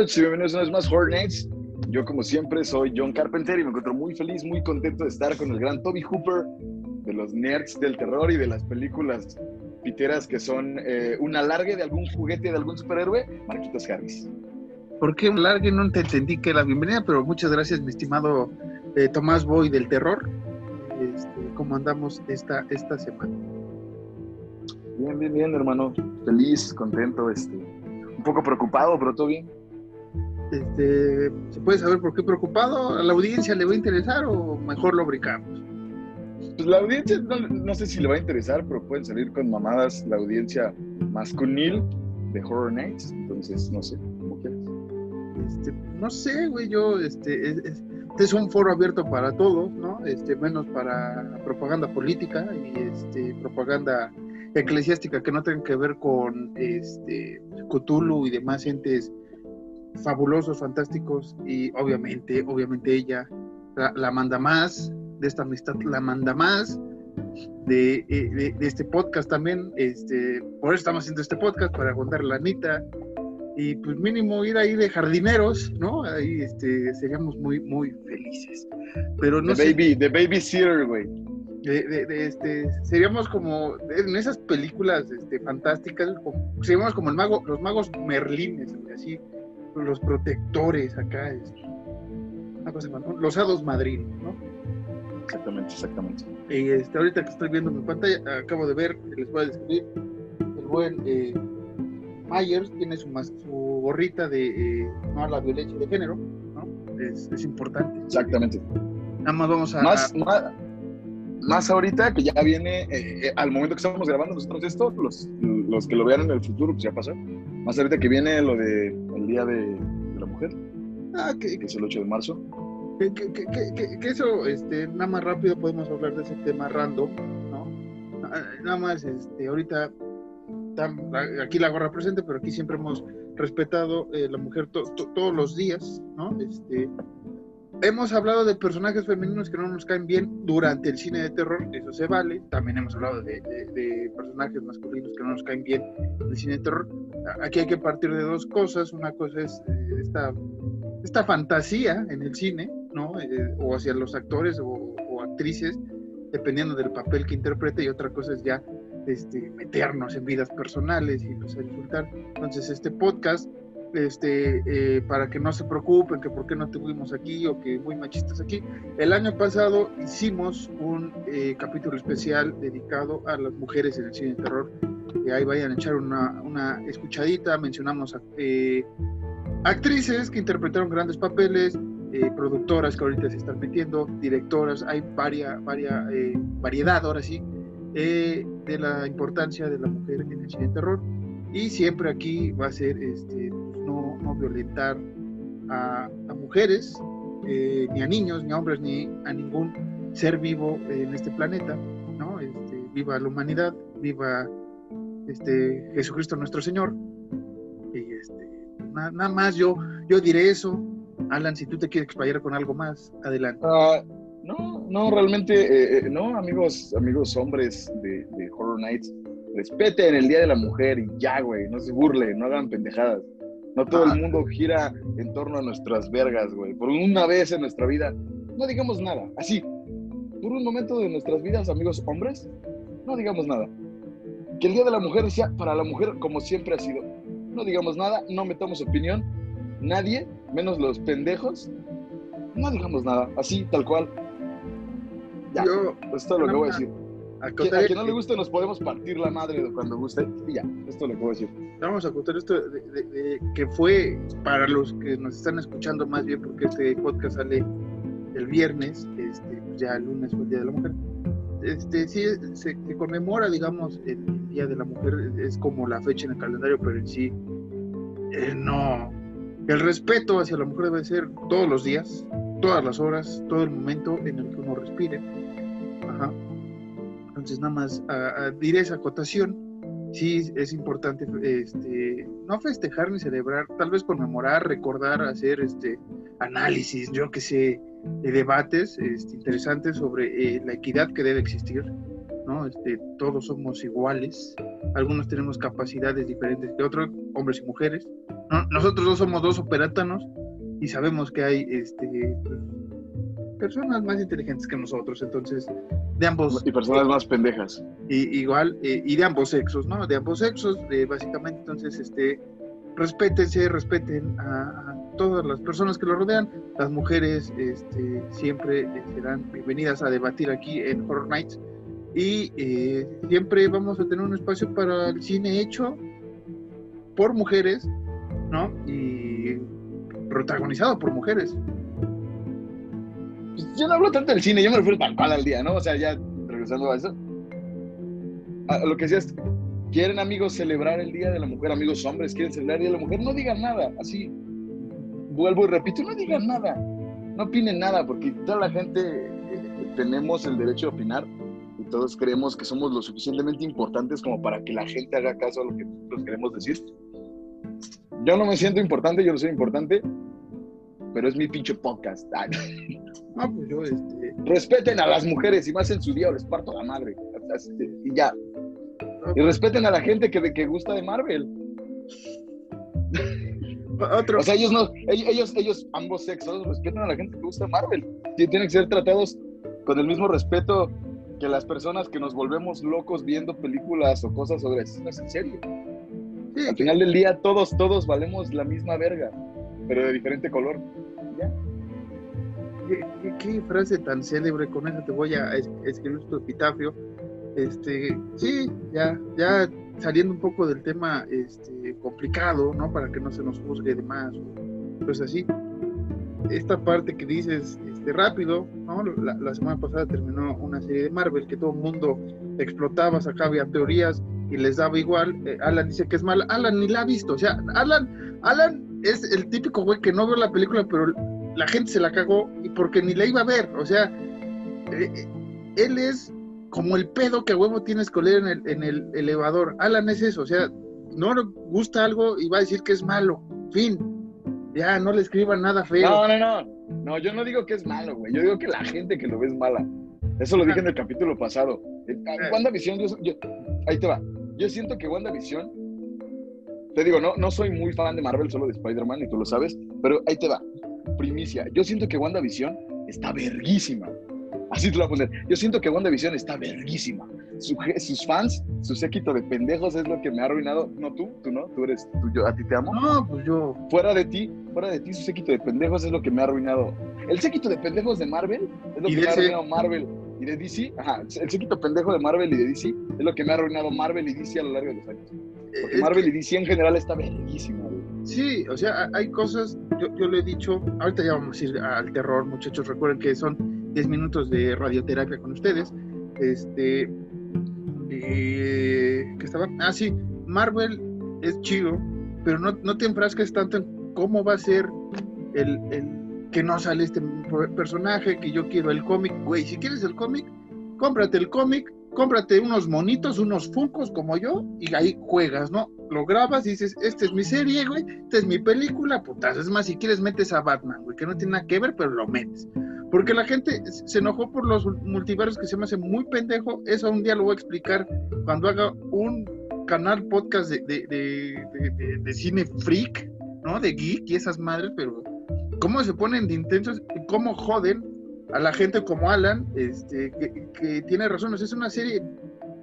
noches y bienvenidos una vez más Hornets. Yo, como siempre, soy John Carpenter y me encuentro muy feliz, muy contento de estar con el gran Toby Hooper de los nerds del terror y de las películas piteras que son eh, un alargue de algún juguete de algún superhéroe, Marquitos Harris. ¿Por qué un alargue? No te entendí que la bienvenida, pero muchas gracias, mi estimado eh, Tomás Boy del terror. Este, ¿Cómo andamos esta, esta semana? Bien, bien, bien, hermano. Feliz, contento, este, un poco preocupado, pero todo bien. Este, ¿Se puede saber por qué preocupado? ¿A la audiencia le va a interesar o mejor lo brincamos? Pues la audiencia, no, sé si le va a interesar, pero pueden salir con mamadas la audiencia masculil de Horror Nights. Entonces, no sé, como quieras. Este, no sé, güey, yo, este, es, este es un foro abierto para todos, ¿no? Este, menos para propaganda política y este, propaganda eclesiástica que no tenga que ver con este Cthulhu y demás entes fabulosos, fantásticos y obviamente, obviamente ella la, manda más de esta amistad, la manda más de, de, este podcast también, este, por eso estamos haciendo este podcast para contar la Anita y pues mínimo ir ahí de jardineros, ¿no? Ahí este, seríamos muy, muy felices. Pero no the baby, the babysitter, güey. De, este, seríamos como en esas películas este, fantásticas, seríamos como el mago, los magos merlines, así, los protectores acá, este, los hados madrinos, ¿no? Exactamente, exactamente. Y este, ahorita que estoy viendo mi pantalla, acabo de ver, les voy a describir, el buen eh, Myers tiene su, su gorrita de eh, no a la violencia de género, ¿no? Es, es importante. Exactamente. Nada más vamos a... Más, más, más ahorita que ya viene, eh, eh, al momento que estamos grabando nosotros esto, los, los que lo vean en el futuro, pues ya pasó. Más ahorita que viene lo de el Día de, la Mujer, ah, que, es el 8 de marzo. Que, que, que, eso, este, nada más rápido podemos hablar de ese tema random, ¿no? Ah, nada más, este, ahorita, aquí la gorra presente, pero aquí siempre hemos respetado eh, la mujer todos los días, ¿no? Este, hemos hablado de personajes femeninos que no nos caen bien durante el cine de terror, eso se vale. También hemos hablado de, personajes masculinos que no nos caen bien en el cine de terror. Aquí hay que partir de dos cosas. Una cosa es eh, esta, esta fantasía en el cine, ¿no? Eh, o hacia los actores o, actrices, dependiendo del papel que interprete, y otra cosa es ya este, meternos en vidas personales y a insultar. Entonces, este podcast este, eh, para que no se preocupen, que por qué no tuvimos aquí o que muy machistas aquí. El año pasado hicimos un eh, capítulo especial dedicado a las mujeres en el cine de terror. que ahí vayan a echar una, una escuchadita, mencionamos eh, actrices que interpretaron grandes papeles, productoras que ahorita se están metiendo, directoras, hay varia, varia, variedad ahora sí, de la importancia de la mujer en el cine de terror. Y siempre aquí va a ser este, no, violentar a, mujeres, eh, ni a niños, ni a hombres, ni a ningún ser vivo en este planeta, ¿no? Este, viva la humanidad, viva este, Jesucristo nuestro Señor. Y este, nada, más yo, yo diré eso. Alan, si tú te quieres explayar con algo más, adelante. Ah, no, no, realmente, eh, eh, no, amigos, amigos hombres de, de Horror Nights, respeten el Día de la Mujer y ya, güey, no se burlen, no hagan pendejadas. No todo el mundo gira en torno a nuestras vergas, güey. Por una vez en nuestra vida, no digamos nada. Así, por un momento de nuestras vidas, amigos hombres, no digamos nada. Que el Día de la Mujer sea para la mujer como siempre ha sido. No digamos nada, no metamos opinión. Nadie, menos los pendejos, no digamos nada. Así, tal cual. Ya, Yo, es todo lo que voy a decir. A, quien no le guste nos podemos partir la madre cuando guste y ya, esto lo puedo decir. Vamos a contar esto de, que fue para los que nos están escuchando más bien porque este podcast sale el viernes, este, pues ya el lunes fue el Día de la Mujer. Este, sí, se, conmemora, digamos, el Día de la Mujer, es como la fecha en el calendario, pero en sí, eh, no. El respeto hacia la mujer debe ser todos los días, todas las horas, todo el momento en el que uno respire. Ajá entonces, nada más a, diré esa acotación. Sí, es importante este, no festejar ni celebrar, tal vez conmemorar, recordar, hacer este análisis, yo que sé, de debates este, interesantes sobre eh, la equidad que debe existir, ¿no? Este, todos somos iguales, algunos tenemos capacidades diferentes que otros, hombres y mujeres. Nosotros dos somos dos operátanos y sabemos que hay este, personas más inteligentes que nosotros, entonces, de ambos. Y personas más pendejas. Y, igual, eh, y de ambos sexos, ¿no? De ambos sexos, básicamente, entonces, este, respétense, respeten a, todas las personas que lo rodean. Las mujeres este, siempre serán bienvenidas a debatir aquí en Horror Nights. Y eh, siempre vamos a tener un espacio para el cine hecho por mujeres, ¿no? Y protagonizado por mujeres. Pues, yo no hablo tanto del cine, yo me refiero al cual al día, ¿no? O sea, ya regresando a eso. A lo que decías, quieren amigos celebrar el Día de la Mujer, amigos hombres quieren celebrar el Día de la Mujer, no digan nada, así vuelvo y repito, no digan nada, no opinen nada, porque toda la gente eh, tenemos el derecho de opinar y todos creemos que somos lo suficientemente importantes como para que la gente haga caso a lo que nosotros queremos decir. Yo no me siento importante, yo no soy importante, pero es mi pinche podcast. Ah, pues yo, este... Respeten a las mujeres y más en su día les parto la madre. Y ya. Y respeten a la gente que, que gusta de Marvel. Otro. O sea, ellos no, ellos, ellos, ambos sexos, respetan a la gente que gusta Marvel. Tienen que ser tratados con el mismo respeto que las personas que nos volvemos locos viendo películas o cosas sobre asesinos en serio. Al final del día, todos, todos valemos la misma verga, pero de diferente color. ¿Ya? ¿Qué, frase tan célebre, con eso te voy a escribir tu epitafio. Este, sí, ya, ya saliendo un poco del tema este, complicado, ¿no? Para que no se nos juzgue de más, pues así. Esta parte que dices este, rápido, ¿no? La, semana pasada terminó una serie de Marvel que todo el mundo explotaba, sacaba teorías y les daba igual. Eh, Alan dice que es mala. Alan ni la ha visto. O sea, Alan, Alan es el típico güey que no vio la película, pero la gente se la cagó y porque ni la iba a ver. O sea, eh, eh, él es como el pedo que a huevo tienes que leer en el, en el elevador. Alan es eso, o sea, no le gusta algo y va a decir que es malo. Fin. Ya, no le escriban nada feo. No, no, no. No, yo no digo que es malo, güey. Yo digo que la gente que lo ve es mala. Eso lo dije en el capítulo pasado. WandaVision, yo, ahí te va. Yo siento que WandaVision, te digo, no, no soy muy fan de Marvel, solo de Spider-Man, y tú lo sabes, pero ahí te va. Primicia. Yo siento que WandaVision está verguísima. Así te lo voy a poner. Yo siento que WandaVision está verguísima. sus fans, su séquito de pendejos es lo que me ha arruinado. No tú, tú no, tú eres, tú, yo, a ti te amo. No, pues yo. Fuera de ti, fuera de ti, su séquito de pendejos es lo que me ha arruinado. El séquito de pendejos de Marvel es lo que me ha arruinado Marvel y de DC. Ajá, el séquito pendejo de Marvel y de DC es lo que me ha arruinado Marvel y DC a lo largo de los años. Porque Marvel y DC en general está verguísima, Sí, o sea, hay cosas, yo, le he dicho, ahorita ya vamos a ir al terror, muchachos, recuerden que son 10 minutos de radioterapia con ustedes. Este, eh, que estaba, ah, sí, Marvel es chido, pero no, no te enfrasques tanto en cómo va a ser el, el que no sale este personaje, que yo quiero el cómic. Güey, si quieres el cómic, cómprate el cómic, cómprate unos monitos, unos funcos como yo, y ahí juegas, ¿no? Lo grabas y dices, esta es mi serie, güey, esta es mi película, putas. Es más, si quieres metes a Batman, güey, que no tiene nada que ver, pero lo metes. Porque la gente se enojó por los multiversos que se me hace muy pendejo. Eso un día lo voy a explicar cuando haga un canal podcast de, cine freak, ¿no? De geek y esas madres, pero cómo se ponen de intensos y cómo joden a la gente como Alan, este, que, tiene razón. es una serie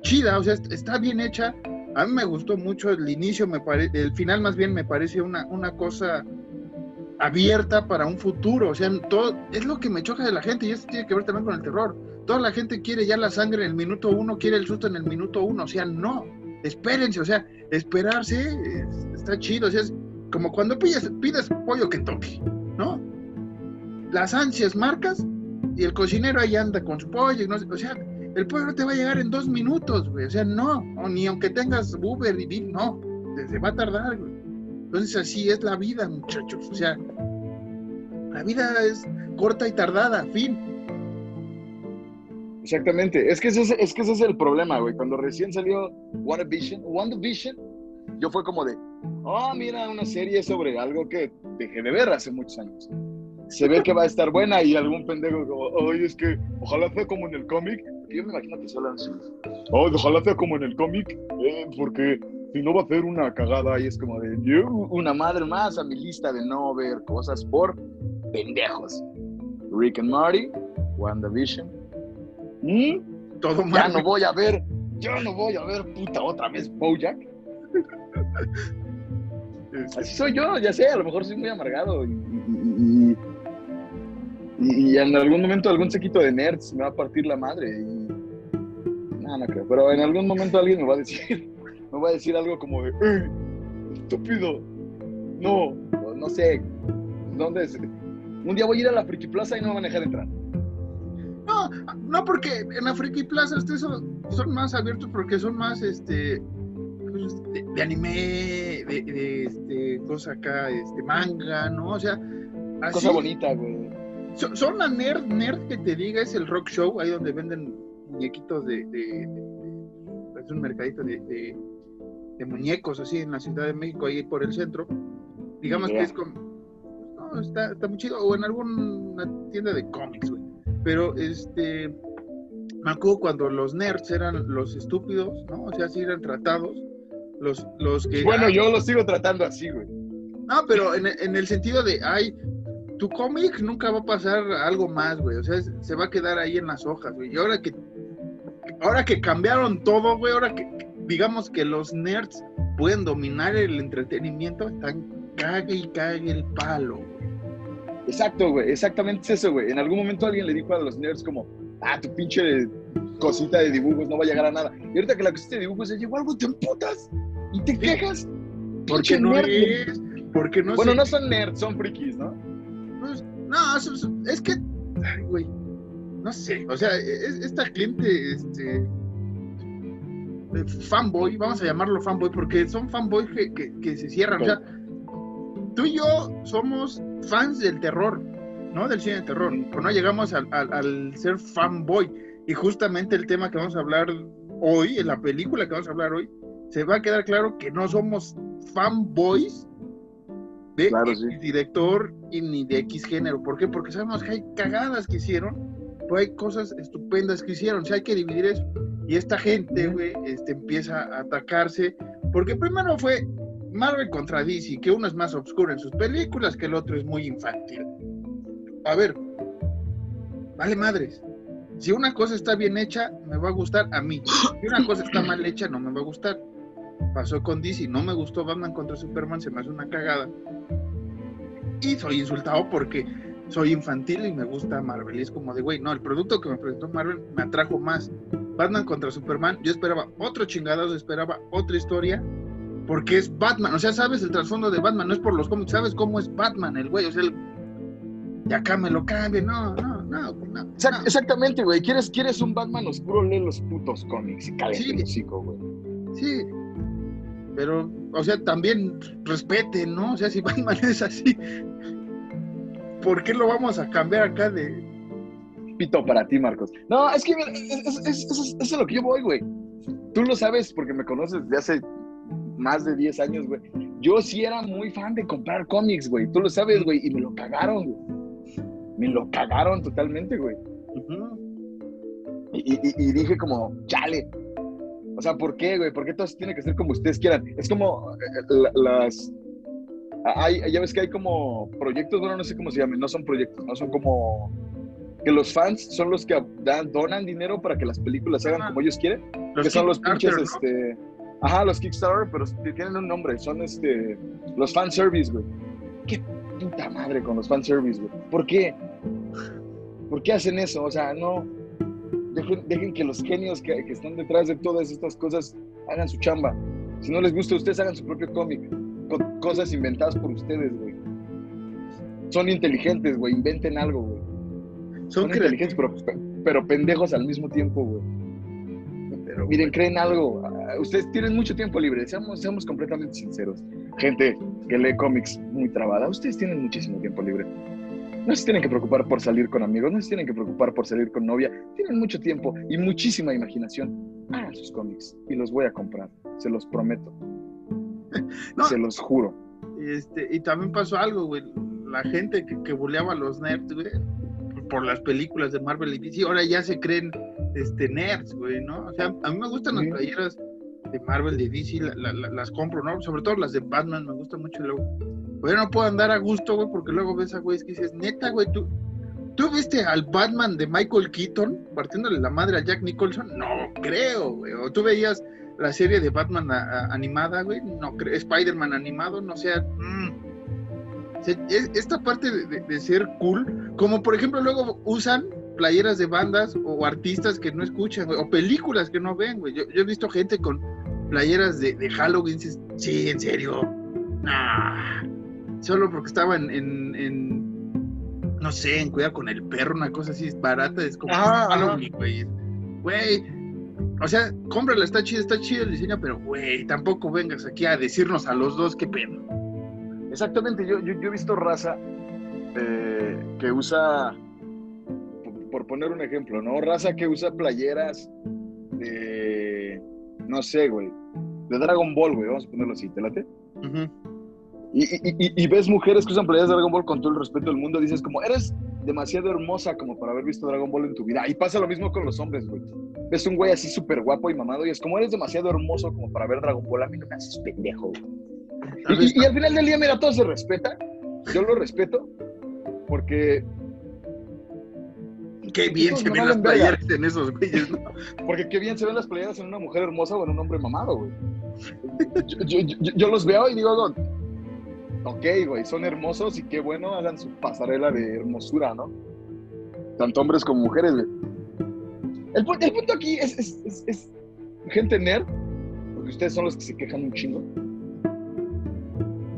chida, o sea, está bien hecha. A mí me gustó mucho el inicio, me el final más bien me parece una, una cosa abierta para un futuro. O sea, todo es lo que me choca de la gente y esto tiene que ver también con el terror. Toda la gente quiere ya la sangre en el minuto uno, quiere el susto en el minuto uno. O sea, no, espérense, o sea, esperarse está chido. O sea, es como cuando pides, pides pollo que toque, ¿no? Las ansias marcas y el cocinero ahí anda con su pollo. o sea, el no te va a llegar en dos minutos, güey. O sea, no, ni aunque tengas Uber y no, se va a tardar, güey. Entonces así es la vida, muchachos. O sea, la vida es corta y tardada, fin. Exactamente. Es que ese es, que ese es el problema, güey. Cuando recién salió WandaVision, WandaVision, yo fue como de, oh, mira, una serie sobre algo que dejé de ver hace muchos años. Se ve que va a estar buena y algún pendejo como, oye, es que ojalá sea como en el cómic. Yo me imagino que solo así. Oh, ojalá sea como en el cómic, eh, porque si no va a ser una cagada y es como de, yo, una madre más a mi lista de no ver cosas por pendejos. Rick and Marty, WandaVision. ¿Mm? Todo Ya mal. no voy a ver, ya no voy a ver puta otra vez Bojack. Así soy yo, ya sé, a lo mejor soy muy amargado y, y- y- y en algún momento algún sequito de nerds me va a partir la madre y no, no creo, pero en algún momento alguien me va a decir, me va a decir algo como de, "Ey, estúpido, no, no sé, ¿dónde es? Un día voy a ir a la Friki Plaza y no me van a dejar entrar. No, no, porque en la Friki Plaza ustedes son, son más abiertos porque son más este pues, de, de anime, de, de, este, cosa acá, este manga, ¿no? O sea, así, Cosa bonita, güey. Son, la nerd, nerd que te diga, es el rock show, ahí donde venden muñequitos de, de- de- de- es un mercadito de, de- de muñecos así en la Ciudad de México, ahí por el centro. Digamos que es como, no, está, está muy chido, o en alguna tienda de cómics, güey. Pero este, me acuerdo cuando los nerds eran los estúpidos, ¿no? O sea, así eran tratados. Los, los que. Bueno, ah, yo lo sigo tratando así, güey. no, pero en, en el sentido de, ay, tu cómic nunca va a pasar algo más, güey. O sea, es- se va a quedar ahí en las hojas, güey. Y ahora que, ahora que cambiaron todo, güey, ahora que, digamos que los nerds pueden dominar el entretenimiento, están cague y cague el palo, güey. Exacto, güey, exactamente es eso, güey. En algún momento alguien le dijo a los nerds como, ah, tu pinche cosita de dibujos no va a llegar a nada. Y ahorita que la cosita de dibujos ya llegó algo, te emputas y te quejas. Porque no nerd. es, porque no bueno, sé- no son nerds, son frikis, ¿no? No, eso- es que, ay, güey, no sé, o sea, es- esta cliente, este, eh, fanboy, vamos a llamarlo fanboy, porque son fanboys que, que- que se cierran, o sea, tú y yo somos fans del terror, ¿no? Del cine de terror, pero no llegamos al, al- al ser fanboy, y justamente el tema que vamos a hablar hoy, en la película que vamos a hablar hoy, se va a quedar claro que no somos fanboys de Claro, X sí. director y ni de X género. ¿Por qué? Porque sabemos que hay cagadas que hicieron, pero hay cosas estupendas que hicieron. O sea, hay que dividir eso. Y esta gente, güey, este, empieza a atacarse. Porque primero fue Marvel contra DC, que uno es más oscuro en sus películas, que el otro es muy infantil. A ver, vale madres. Si una cosa está bien hecha, me va a gustar a mí. Si una cosa está mal hecha, no me va a gustar. Pasó con DC, no me gustó Batman contra Superman, se me hace una cagada. Y soy insultado porque soy infantil y me gusta Marvel. Y es como de, güey, no, el producto que me presentó Marvel me atrajo más. Batman contra Superman, yo esperaba otro chingadazo, esperaba otra historia, porque es Batman. O sea, sabes el trasfondo de Batman, no es por los cómics, sabes cómo es Batman, el güey. O sea, el... y acá me lo cambie, no, no, no, no. Exactamente, güey. ¿Quieres, ¿Quieres un Batman oscuro? Lee los putos cómics y cállate Sí. el hocico, güey. Sí, pero, o sea, también respeten, ¿no? O sea, si Batman es así, ¿por qué lo vamos a cambiar acá de... Pito para ti, Marcos. No, es que mira, es, es- es- lo que yo voy, güey. Tú lo sabes porque me conoces de hace más de 10 años, güey. Yo sí era muy fan de comprar cómics, güey. Tú lo sabes, güey. Y me lo cagaron, güey. Me lo cagaron totalmente, güey. Y, y- y dije como, chale. O sea, ¿por qué, güey? ¿Por qué todo tiene que ser como ustedes quieran? Es como eh, la- las... Hay, ya ves que hay como proyectos, bueno, no sé cómo se llaman, no son proyectos, no son como... Que los fans son los que dan, donan dinero para que las películas se hagan como ellos quieren. que son los pinches, este... Ajá, los Kickstarter, pero tienen un nombre, son este... Los fanservice, güey. Qué puta madre con los fanservice, güey. ¿Por qué? ¿Por qué hacen eso? O sea, no... Dejen, dejen que los genios que, que están detrás de todas estas cosas hagan su chamba. Si no les gusta, ustedes hagan su propio cómic. Con cosas inventadas por ustedes, güey. Son inteligentes, güey. Inventen algo, güey. Son Son inteligentes, pero, pero pendejos al mismo tiempo, güey. Pero, Miren, creen algo. Ah, Ustedes tienen mucho tiempo libre. Seamos, seamos completamente sinceros. Gente que lee cómics muy trabada, ustedes tienen muchísimo tiempo libre. No se tienen que preocupar por salir con amigos, no se tienen que preocupar por salir con novia. Tienen mucho tiempo y muchísima imaginación. Hagan sus cómics y los voy a comprar. Se los prometo. No. Se los juro. Este, y también pasó algo, güey. La gente que, que buleaba a los nerds, güey, por las películas de Marvel y DC, ahora ya se creen este, nerds, güey, ¿no? O sea, a mí me gustan las playeras de Marvel, de DC, las compro, ¿no? Sobre todo las de Batman, me gustan mucho luego. Pero no puedo andar a gusto, güey, porque luego ves a güeyes que dices, neta, güey, tú, ¿tú viste al Batman de Michael Keaton partiéndole la madre a Jack Nicholson? No creo, güey. O tú veías la serie de Batman animada, güey, no creo, Spider-Man animado, no sea, mm. esta parte de, ser cool, como por ejemplo luego usan playeras de bandas o artistas que no escuchan, o películas que no ven, güey. Yo, he visto gente con playeras de, Halloween, sí, en serio, nah. solo porque estaba en, no sé, en Cuidar con el Perro, una cosa así barata, es como Halloween, güey. Güey, o sea, cómprala, está chido, está chido el diseño, pero güey, tampoco vengas aquí a decirnos a los dos qué pedo. Exactamente, yo, yo, he visto raza eh, que usa, por, poner un ejemplo, ¿no? Raza que usa playeras de, no sé, güey, de Dragon Ball, güey, vamos a ponerlo así, ¿te late? y, y, y, ves mujeres que usan playeras de Dragon Ball con todo el respeto del mundo, dices como, eres demasiado hermosa como para haber visto Dragon Ball en tu vida. Y pasa lo mismo con los hombres, güey ves un güey así súper guapo y mamado y es como eres demasiado hermoso como para ver Dragon Ball, a mí no me haces pendejo. Y, al final del día, mira, todo se respeta. Yo lo respeto porque... Qué bien se ven las playeras en esos güeyes, ¿no? Porque qué bien se ven las playeras en una mujer hermosa o en un hombre mamado, güey. Yo, yo los veo y digo, ok, güey, son hermosos y qué bueno hagan su pasarela de hermosura, ¿no? Tanto hombres como mujeres, güey. El, punto aquí es, gente nerd, porque ustedes son los que se quejan un chingo.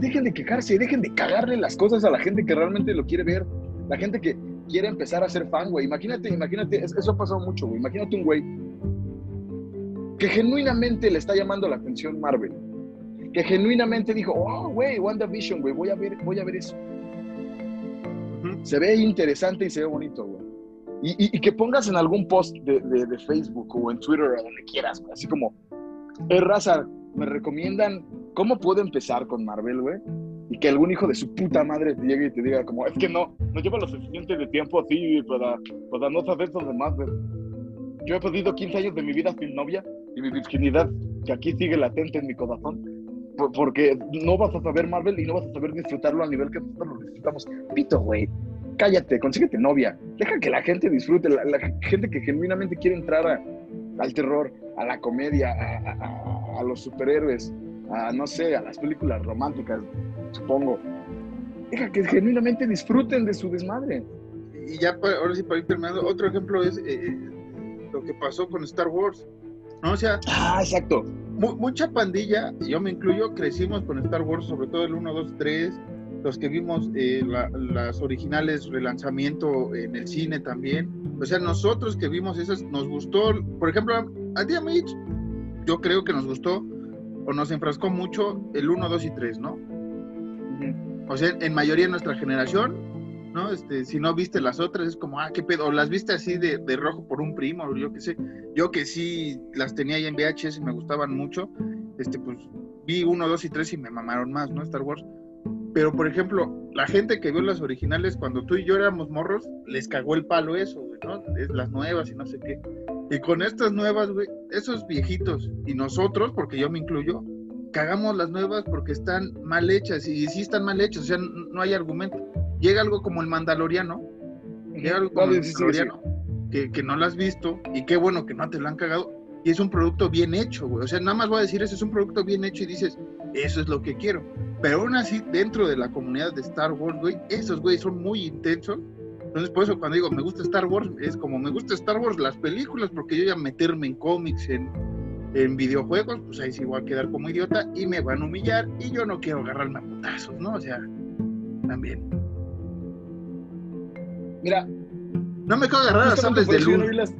Dejen de quejarse, dejen de cagarle las cosas a la gente que realmente lo quiere ver. La gente que quiere empezar a ser fan, güey. Imagínate, imagínate, eso ha pasado mucho, güey. Imagínate un güey que genuinamente le está llamando la atención Marvel. Que genuinamente dijo, oh, güey, WandaVision, güey, voy a ver, voy a ver eso. Se ve interesante y se ve bonito, güey. Y, que pongas en algún post de, Facebook o en Twitter o donde quieras, así como, eh, raza, me recomiendan cómo puedo empezar con Marvel, güey. Y que algún hijo de su puta madre te llegue y te diga como, es que no, no lleva lo suficiente de tiempo así para, para no saber sobre Marvel. Yo he perdido 15 años de mi vida sin novia y mi virginidad, que aquí sigue latente en mi corazón. Porque no vas a saber Marvel y no vas a saber disfrutarlo a nivel que nosotros lo disfrutamos. Pito, güey cállate, consíguete novia, deja que la gente disfrute, la, gente que genuinamente quiere entrar al terror, a la comedia, a, los superhéroes, a no sé, a las películas románticas, supongo. Deja que genuinamente disfruten de su desmadre. Y ya, ahora sí, para ir terminando, otro ejemplo es eh, eh, lo que pasó con Star Wars. ¿no? O sea, ah, exacto. mucha pandilla, yo me incluyo, crecimos con Star Wars, sobre todo el 1, 2, 3, los que vimos eh, las originales relanzamiento en el cine también. O sea, nosotros que vimos esas, nos gustó, por ejemplo, a día yo creo que nos gustó o nos enfrascó mucho el 1, 2 y 3, ¿no? O sea, en mayoría de nuestra generación, ¿no? Este, si no viste las otras, es como, ah, qué pedo, o las viste así de, de rojo por un primo, o yo qué sé. Yo que sí las tenía ya en VHS y me gustaban mucho, este, pues vi 1, 2 y 3 y me mamaron más, ¿no? Star Wars. Pero, por ejemplo, la gente que vio las originales cuando tú y yo éramos morros, les cagó el palo eso, ¿no? Es las nuevas y no sé qué. Y con estas nuevas, güey, esos viejitos y nosotros, porque yo me incluyo, cagamos las nuevas porque están mal hechas y sí están mal hechas, o sea, no hay argumento. Llega algo como el Mandaloriano, llega algo como el Mandaloriano, Que, que no lo has visto y qué bueno que no te lo han cagado y es un producto bien hecho, güey. O sea, nada más voy a decir eso, es un producto bien hecho y dices, eso es lo que quiero. Pero aún así, dentro de la comunidad de Star Wars, güey, esos güey son muy intensos. Entonces, por eso cuando digo me gusta Star Wars, es como me gusta Star Wars las películas, porque yo ya meterme en cómics, en, en videojuegos, pues ahí sí voy a quedar como idiota y me van a humillar y yo no quiero agarrarme a putazos, ¿no? O sea, también. Mira, no me quiero agarrar a sables de luz.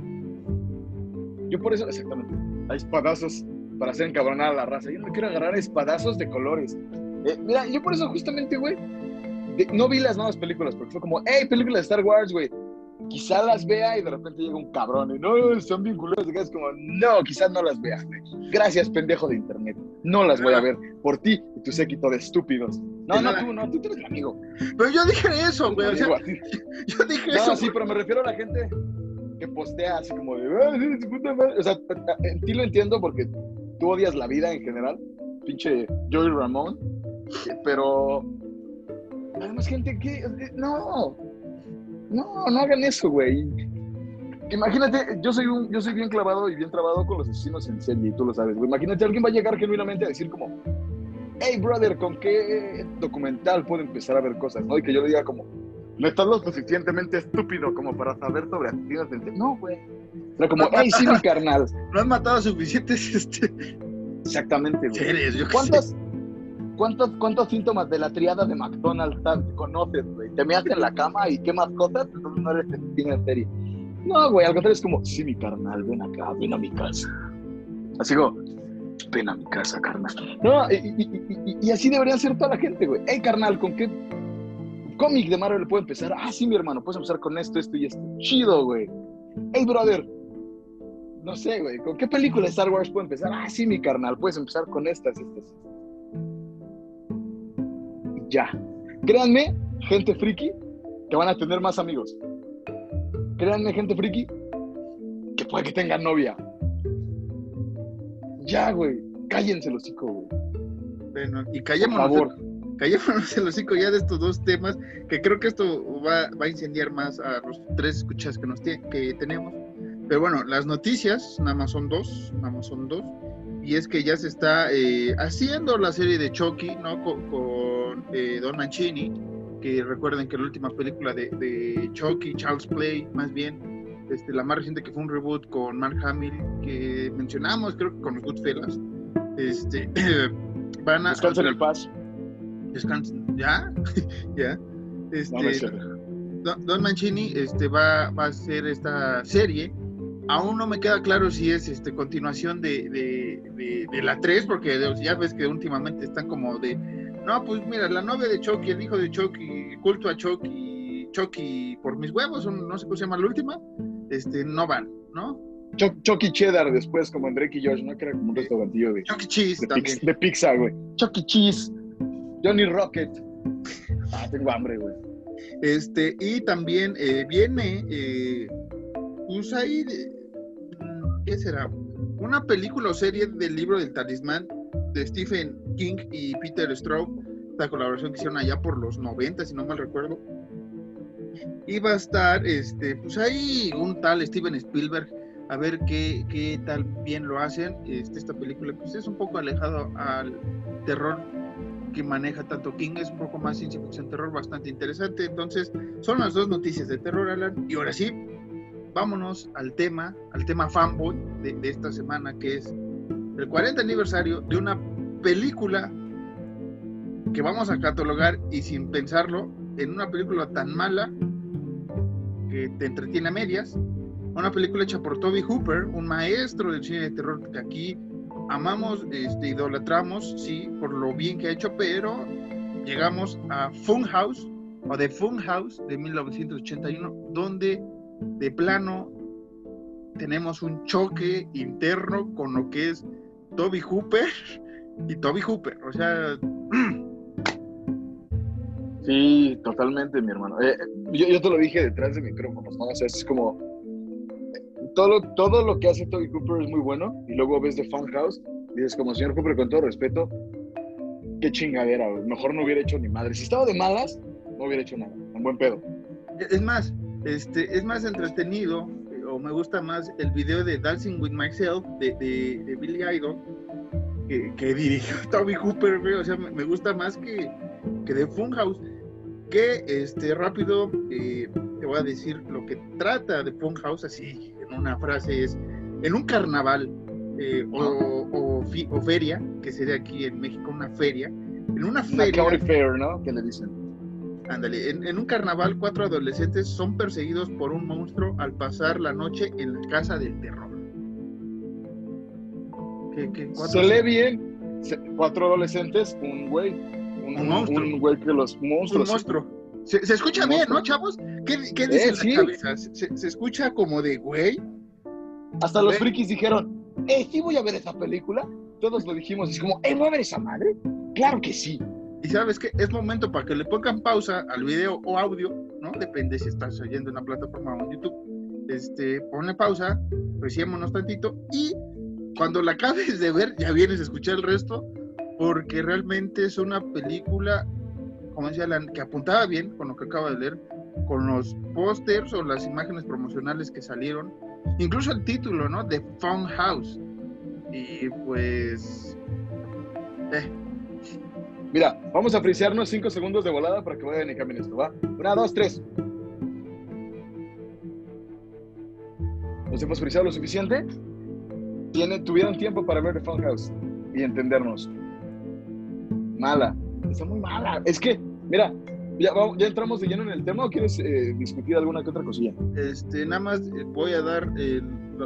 Yo por eso, exactamente, hay espadazos para hacer encabronar a la raza. Yo no quiero agarrar espadazos de colores. Eh, mira, yo por eso justamente, güey, no vi las nuevas películas, porque fue como, hey, películas de Star Wars, güey. Quizá las vea y de repente llega un cabrón y no, están vinculadas. Es como, no, quizás no las vea. Gracias, pendejo de internet. No las voy a ver por ti y tu séquito de estúpidos. No, no, tú, no, tú eres mi amigo. Pero yo dije eso, güey. O sea, yo dije No, eso. sí, pero me refiero a la gente que postea así como de, "Ay, su puta madre". o sea, en ti lo entiendo porque tú odias la vida en general, pinche Joey Ramón, pero además gente que, no, no, no hagan eso, güey. Imagínate, yo soy, un, yo soy bien clavado y bien trabado con los asesinos en serie, y tú lo sabes, güey. Imagínate, alguien va a llegar genuinamente a decir como, hey, brother, ¿con qué documental puedo empezar a ver cosas? ¿no? Y que yo le diga como, no estás lo suficientemente estúpido como para saber sobre asesinos en serie. No, güey. Era como, hey, sí, mi carnal. No han matado suficientes este, Exactamente, güey. seres. ¿Cuántos, cuántos, ¿Cuántos síntomas de la triada de McDonald's conoces, güey? Te meas en la cama y qué más cosas, entonces no eres en serie. No, güey, al contrario es como, sí, mi carnal, ven acá, ven a mi casa. Así como, ven a mi casa, carnal. No, y, así debería ser toda la gente, güey. Hey, carnal, ¿con qué cómic de Marvel puedo empezar? Ah, sí, mi hermano, puedes empezar con esto, esto y esto. Chido, güey. Hey, brother, no sé, güey, ¿con qué película de Star Wars puedo empezar? Ah, sí, mi carnal, puedes empezar con estas, estas. Ya. Créanme, gente friki, que van a tener más amigos. Créanme, gente friki, que puede que tengan novia. Ya, güey. Cállense los hocico, güey. Bueno, y Por callémonos, favor. callémonos el hocico ya de estos dos temas, que creo que esto va, va a incendiar más a los tres escuchas que, nos que tenemos. Pero bueno, las noticias, nada más son dos, nada más son dos. Y es que ya se está eh, haciendo la serie de Chucky, ¿no? Con, con, eh, Don Mancini, que recuerden que la última película de, de Chucky, Charles Play, más bien, este, la más reciente que fue un reboot con Mark Hamill, que mencionamos, creo que con los Goodfellas, este, van a... Descansen en paz. Descansen. ¿Ya? ¿Ya? Este, No, Don Mancini este, va, va a hacer esta serie. Aún no me queda claro si es este, continuación de, de, de- de la 3, porque ya ves que últimamente están como de, no, pues mira, la novia de Chucky, el hijo de Chucky, culto a Chucky, Chucky por mis huevos, no sé cómo se llama la última, este, no van, ¿no? Chucky Cheddar después, como Drake y Josh, ¿no? Que era como un restaurantillo de, Chucky Cheese de, también. pix- de pizza, güey. Chucky Cheese. Johnny Rocket. Ah, tengo hambre, güey. Este, y también eh, viene, eh, pues ahí, ¿qué será? Una película o serie del libro del talismán de Stephen King y Peter Straub, esta colaboración que hicieron allá por los 90, si no mal recuerdo. Va a estar, este, pues ahí un tal Steven Spielberg, a ver qué, qué tal bien lo hacen. Este, esta película, pues es un poco alejado al terror que maneja tanto King, es un poco más ciencia ficción terror, bastante interesante. Entonces, son las dos noticias de terror, Alan. Y ahora sí, vámonos al tema, al tema fanboy de, de esta semana, que es el 40 aniversario de una película que vamos a catalogar y sin pensarlo, en una película tan mala que te entretiene a medias, una película hecha por Toby Hooper, un maestro del cine de terror que aquí amamos, este, idolatramos, sí, por lo bien que ha hecho, pero llegamos a Funhouse o The Funhouse de 1981, donde de plano tenemos un choque interno con lo que es Toby Hooper y Toby Hooper, o sea, Sí, totalmente, mi hermano. Eh, yo, yo te lo dije detrás de micrófonos, ¿no? O sea, es como. Todo lo, todo lo que hace Toby Cooper es muy bueno. Y luego ves The Funhouse y dices, como señor Cooper, con todo respeto, qué chingadera. Mejor no hubiera hecho ni madre. Si estaba de malas, no hubiera hecho nada. Un buen pedo. es más, este, es más entretenido o me gusta más el video de Dancing with Myself de, de, de Billy Idol que, que dirigió Toby Hooper, güey, o sea, me, me gusta más que, que de Funhouse. Que este rápido eh, te voy a decir lo que trata de Funhouse, así en una frase es en un carnaval eh, o, o fi- o feria, que sería aquí en México una feria, en una Una feria. county fair, ¿no? Que le dicen. Ándale, en, en un carnaval cuatro adolescentes son perseguidos por un monstruo al pasar la noche en la casa del terror. ¿Qué, qué, cuatro? Se lee bien. se- cuatro adolescentes, un güey. Un, Un monstruo. Un güey que los un monstruos. monstruo. Se, se escucha Un bien, monstruo. ¿no, chavos? ¿Qué, qué dice Eh, la cabeza? Se, se escucha como de güey. Hasta los frikis dijeron, eh, sí voy a ver esa película. Todos lo dijimos, es como, eh, ¿voy a ver esa madre? Claro que sí. Y sabes que es momento para que le pongan pausa al video o audio, ¿no? Depende si estás oyendo en una plataforma o en YouTube. Este, ponle pausa, reciémonos tantito y cuando la acabes de ver ya vienes a escuchar el resto porque realmente es una película, como decía Alan, que apuntaba bien con lo que acaba de leer, con los pósters o las imágenes promocionales que salieron, incluso el título, ¿no? The Fun House. Y pues... Eh. Mira, vamos a frisearnos cinco segundos de volada para que vayan y cambien esto, ¿va? Una, dos, tres. ¿Nos hemos friseado lo suficiente? Tienen, tuvieron tiempo para ver The Fun House y entendernos mala, está muy mala. Es que, mira, ya, ya entramos de lleno en el tema o quieres eh, discutir alguna que otra cosilla? Este, nada más eh, voy a dar eh,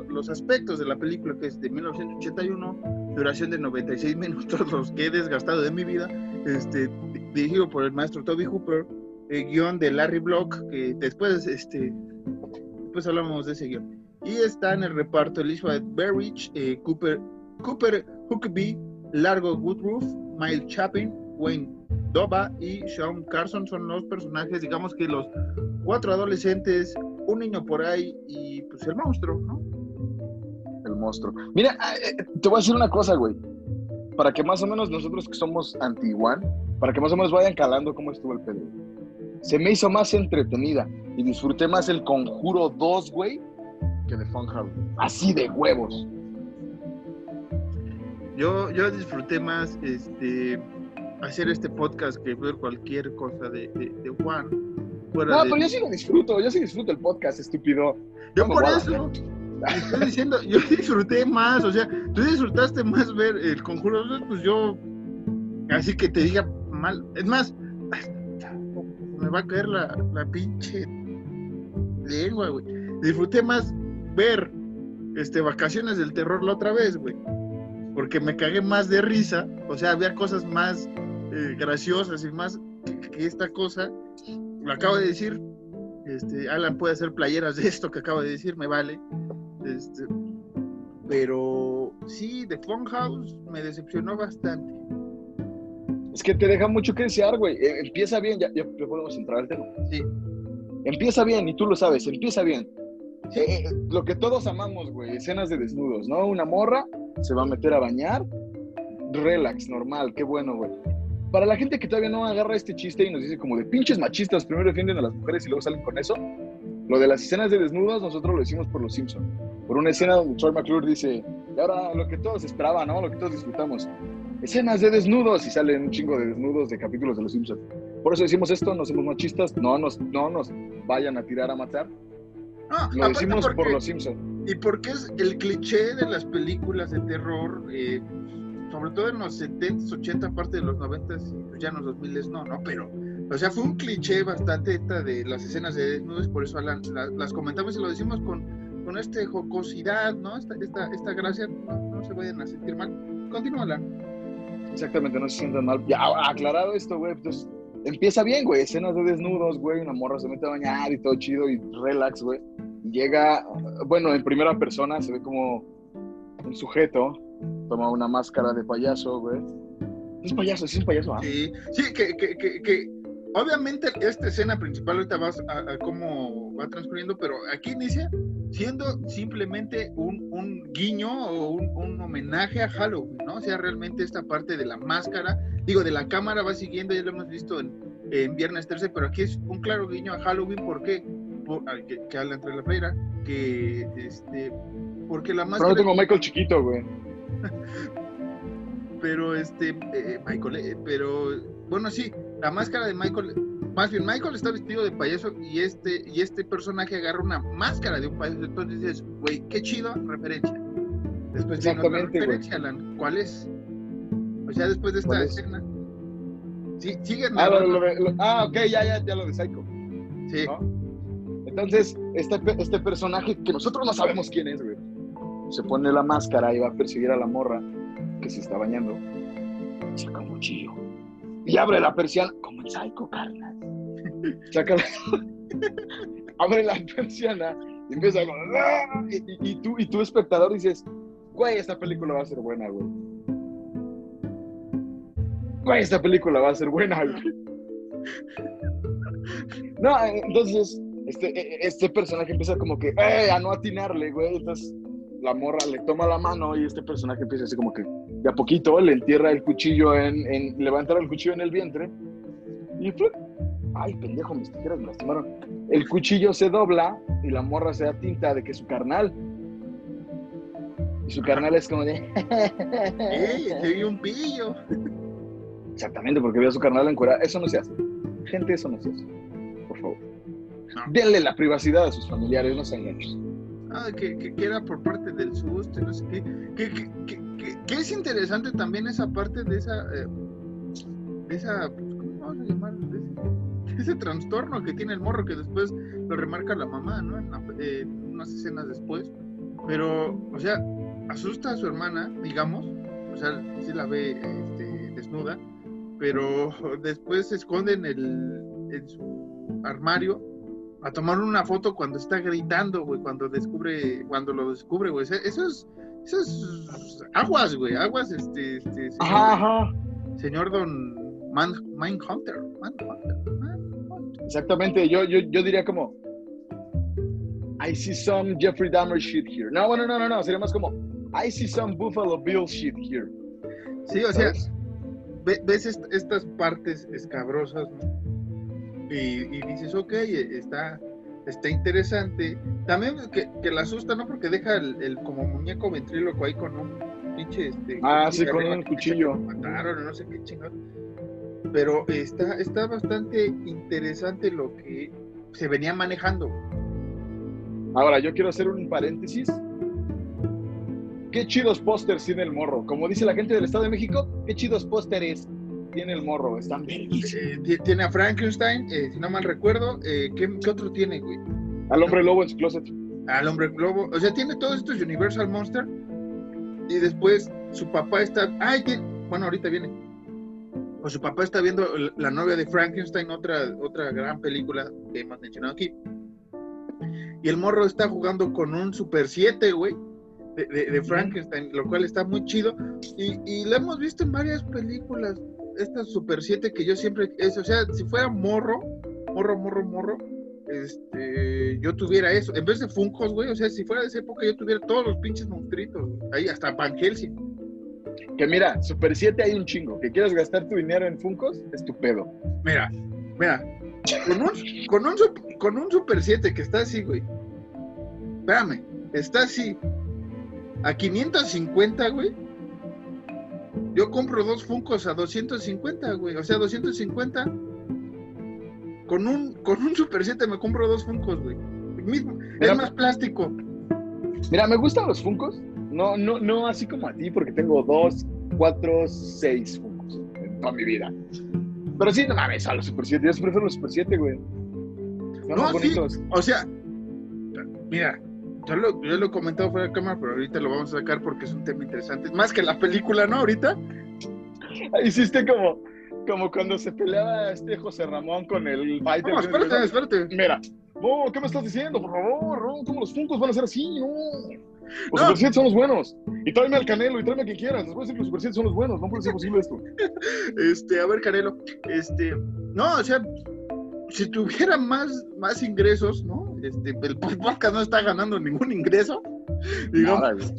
los aspectos de la película que es de 1981, duración de 96 minutos, los que he desgastado de mi vida, este, dirigido por el maestro Toby Hooper, guion de Larry Block, que después, este, después hablamos de ese guion. Y está en el reparto Elizabeth Berrich, Cooper, Cooper Huckabee, Largo Woodruff, Miles Chapin, Wayne Doba y Sean Carson son los personajes, digamos que los cuatro adolescentes, un niño por ahí y pues el monstruo, ¿no? El monstruo. Mira, eh, te voy a decir una cosa, güey. Para que más o menos nosotros que somos anti-one, para que más o menos vayan calando cómo estuvo el pedo. Se me hizo más entretenida y disfruté más el Conjuro 2, güey, que de Funhouse. Así de huevos. Yo, yo disfruté más este, hacer este podcast que ver cualquier cosa de, de, Juan. no, pero yo sí lo disfruto, yo sí disfruto el podcast, estúpido. Yo por eso estoy diciendo, yo disfruté más, o sea, tú disfrutaste más ver el conjuro, pues yo, así que te diga mal, es más, me va a caer la, la pinche lengua, güey. Disfruté más ver este, Vacaciones del Terror la otra vez, güey porque me cagué más de risa, o sea, había cosas más eh, graciosas y más que, esta cosa. Lo acabo de decir, este, Alan puede hacer playeras de esto que acabo de decir, me vale. Este, pero sí, The House me decepcionó bastante. Es que te deja mucho que desear, güey. Eh, empieza bien, ya, ya podemos entrar al tema. Sí. Empieza bien, y tú lo sabes, empieza bien. Eh, lo que todos amamos, güey, escenas de desnudos, ¿no? Una morra se va a meter a bañar, relax, normal, qué bueno, güey. Para la gente que todavía no agarra este chiste y nos dice como de pinches machistas, primero defienden a las mujeres y luego salen con eso, lo de las escenas de desnudos nosotros lo decimos por los Simpsons. Por una escena donde Troy McClure dice, y ahora lo que todos esperaban, ¿no? Lo que todos disfrutamos. Escenas de desnudos y salen un chingo de desnudos de capítulos de los Simpsons. Por eso decimos esto, no somos machistas, no nos, no nos vayan a tirar a matar. lo decimos por los Simpsons. Y porque es el cliché de las películas de terror, eh, sobre todo en los 70s, 80, parte de los 90s, pues ya en los 2000 no, ¿no? Pero, o sea, fue un cliché bastante esta de las escenas de desnudos, por eso las comentamos y lo decimos con, con esta jocosidad, ¿no? Esta, esta, esta gracia, no, se vayan a sentir mal. Continúa, Exactamente, no se sientan mal. Ya, aclarado esto, güey, pues empieza bien, güey, escenas de desnudos, güey, una morra se mete a bañar y todo chido y relax, güey llega, bueno, en primera persona se ve como un sujeto toma una máscara de payaso, güey. Es payaso, es un payaso. ¿ah? Sí, sí, que, que, que, obviamente esta escena principal ahorita vas a, cómo va transcurriendo, pero aquí inicia siendo simplemente un, un guiño o un, un, homenaje a Halloween, ¿no? O sea, realmente esta parte de la máscara, digo, de la cámara va siguiendo, ya lo hemos visto en, en Viernes 13, pero aquí es un claro guiño a Halloween, ¿por qué? que, que habla entre la playera, que este, porque la máscara. Pero tengo Michael chiquito, güey. pero este, eh, Michael, eh, pero bueno, sí, la máscara de Michael, más bien Michael está vestido de payaso y este, y este personaje agarra una máscara de un payaso, entonces dices, güey, qué chido, referencia. Después Exactamente, referencia, Alan, ¿cuál es? O sea, después de esta escena. Sí, sigue. Ah, ah, ok, ya, ya, ya lo de Psycho. Sí. Entonces, este, este personaje que nosotros no sabemos quién es, güey, se pone la máscara y va a perseguir a la morra que se está bañando. Saca un cuchillo y abre la persiana, como en Psycho, carnal. Saca la... abre la persiana y empieza a... Y, y, tú, y tú, espectador, dices, güey, esta película va a ser buena, güey. güey, esta película va a ser buena, güey. No, entonces, este, e, e, este personaje empieza como que, eh, a no atinarle, güey. Entonces, la morra le toma la mano y este personaje empieza así como que, de a poquito, le entierra el cuchillo en, en levantar el cuchillo en el vientre. Y ¡flup! ay, pendejo, mis tijeras me lastimaron. El cuchillo se dobla y la morra se da tinta de que su carnal. Y su carnal es como de. ¡Ey! Te vi un pillo. Exactamente, porque vio a su carnal en cuera. Eso no se hace. Gente, eso no se hace. Por favor. Denle la privacidad a sus familiares, no sean hechos. Ah, que, que, era por parte del susto, no sé qué. Que, que, es interesante también esa parte de esa. Eh, de esa. ¿Cómo vamos a llamar? De ese, trastorno que tiene el morro que después lo remarca la mamá, ¿no? En, en unas escenas después. Pero, o sea, asusta a su hermana, digamos, o sea, sí la ve este, desnuda, pero después se esconde en, el, en su armario a tomar una foto cuando está gritando, güey, cuando descubre, cuando lo descubre, güey. Eso es, eso es aguas, güey, aguas, este, este señor, ajá, señor Don Man, Mindhunter, Mindhunter, Exactamente, yo, yo, yo diría como, I see some Jeffrey Dahmer shit here. No, bueno, no, no, no, sería más como, I see some Buffalo Bill shit here. Sí, o sea, ves estas partes escabrosas, Y, dices, ok, está, está interesante. También que, que la asusta, ¿no? Porque deja el, como muñeco ventríloco ahí con un pinche, este... Ah, sí, con un cuchillo. Mataron, no sé qué chingado. Pero está, está bastante interesante lo que se venía manejando. Ahora, yo quiero hacer un paréntesis Qué chidos pósters tiene el morro. Como dice la gente del Estado de México, qué chidos pósteres tiene el morro. Están bien. Eh, tiene a Frankenstein, eh, si no mal recuerdo. Eh, ¿qué, otro tiene, güey? Al hombre lobo en su closet. Al hombre lobo. O sea, tiene todos estos Universal Monster. Y después su papá está. Ay, bueno, ahorita viene. O su papá está viendo La novia de Frankenstein, otra, otra gran película que hemos mencionado aquí. Y el morro está jugando con un Super 7, güey de, Frankenstein, lo cual está muy chido. Y, y lo hemos visto en varias películas. Esta Super 7 que yo siempre, es, o sea, si fuera morro, morro, morro, morro, este, yo tuviera eso. En vez de Funkos, güey, o sea, si fuera de esa época, yo tuviera todos los pinches monstruitos, ahí hasta Van Helsing. Que mira, Super 7 hay un chingo. Que quieras gastar tu dinero en Funkos, es tu pedo. Mira, mira, con un, con un, con un Super 7 que está así, güey. Espérame, está así, a 550, güey. Yo compro dos Funcos a 250, güey. O sea, 250. Con un, con un Super 7 me compro dos Funcos, güey. es más plástico. Mira, me gustan los Funcos. No, no, no así como a ti, porque tengo dos, cuatro, seis Funcos en toda mi vida. Pero sí, no mames, a los Super 7. Yo prefiero los Super 7, güey. no, bonitos. O sea, mira, yo lo, yo lo he comentado fuera de cámara, pero ahorita lo vamos a sacar porque es un tema interesante. Más que la película, ¿no? Ahorita. Hiciste como, como cuando se peleaba este José Ramón con el fighter. No, espérate, espérate. Mira, no, ¿qué me estás diciendo? Por favor, no, ¿cómo los Funkos van a ser así? No. Los Super 7 son los buenos. Y tráeme al Canelo y tráeme a quien quieras. Después decir que los Super 7 son los buenos. No puede ser posible esto. Este, a ver, Canelo. Este, no, o sea, si tuviera más, más ingresos, ¿no? Este, el podcast no está ganando ningún ingreso. Digamos,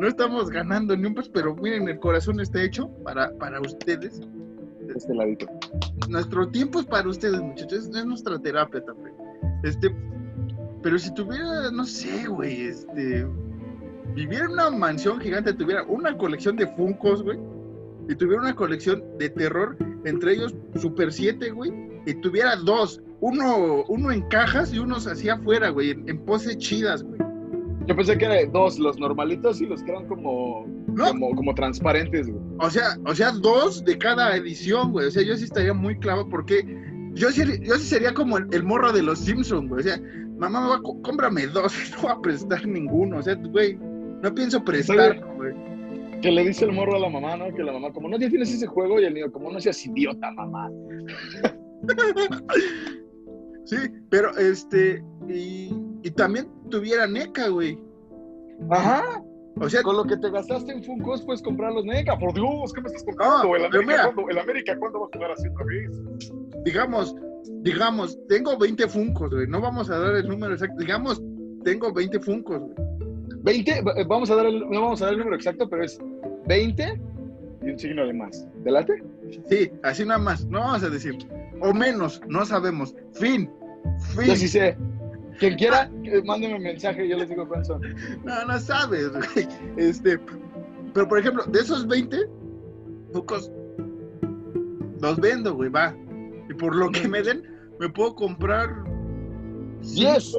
no estamos ganando ni un peso, pero miren, el corazón está hecho para, para ustedes. Este ladito. Nuestro tiempo es para ustedes, muchachos. Es nuestra terapia también. Este, pero si tuviera, no sé, güey, este, viviera en una mansión gigante, tuviera una colección de Funcos, güey, y tuviera una colección de terror, entre ellos Super 7, güey, y tuviera dos, uno, uno en cajas y unos hacia afuera, güey, en, poses chidas, güey. Yo pensé que eran dos, los normalitos y los que eran como, como, transparentes, güey. O sea, o sea, dos de cada edición, güey. O sea, yo sí estaría muy clavo porque yo sí, yo sí sería como el, morro de los Simpsons, güey. O sea, mamá, va, cómprame dos, no voy a prestar ninguno. O sea, güey, no pienso prestar, güey. Que le dice el morro a la mamá, ¿no? Que la mamá, como no ya tienes ese juego, y el niño, como no seas idiota, mamá. sí, pero este, y, también tuviera NECA, güey. Ajá. O sea, Con lo que te gastaste en Funkos puedes comprar los NECA. Por Dios, ¿qué me estás comprando? No, el, pero América, mira. ¿cuándo, el América, ¿cuándo va a jugar así otra vez? digamos, digamos, tengo 20 funcos, güey. No vamos a dar el número exacto. Digamos, tengo 20 funcos, güey. 20, eh, vamos a dar el, no vamos a dar el número exacto, pero es 20 y un signo de más. ¿Delante? Sí, así nada más. No vamos a decir. O menos, no sabemos. Fin. Fin. Yo sí sé. Quien quiera, mándeme un mensaje y yo les digo cuántos son. No, no sabes, güey. Este, pero por ejemplo, de esos 20 fucos, los vendo, güey, va. Y por lo que me den, me puedo comprar 10.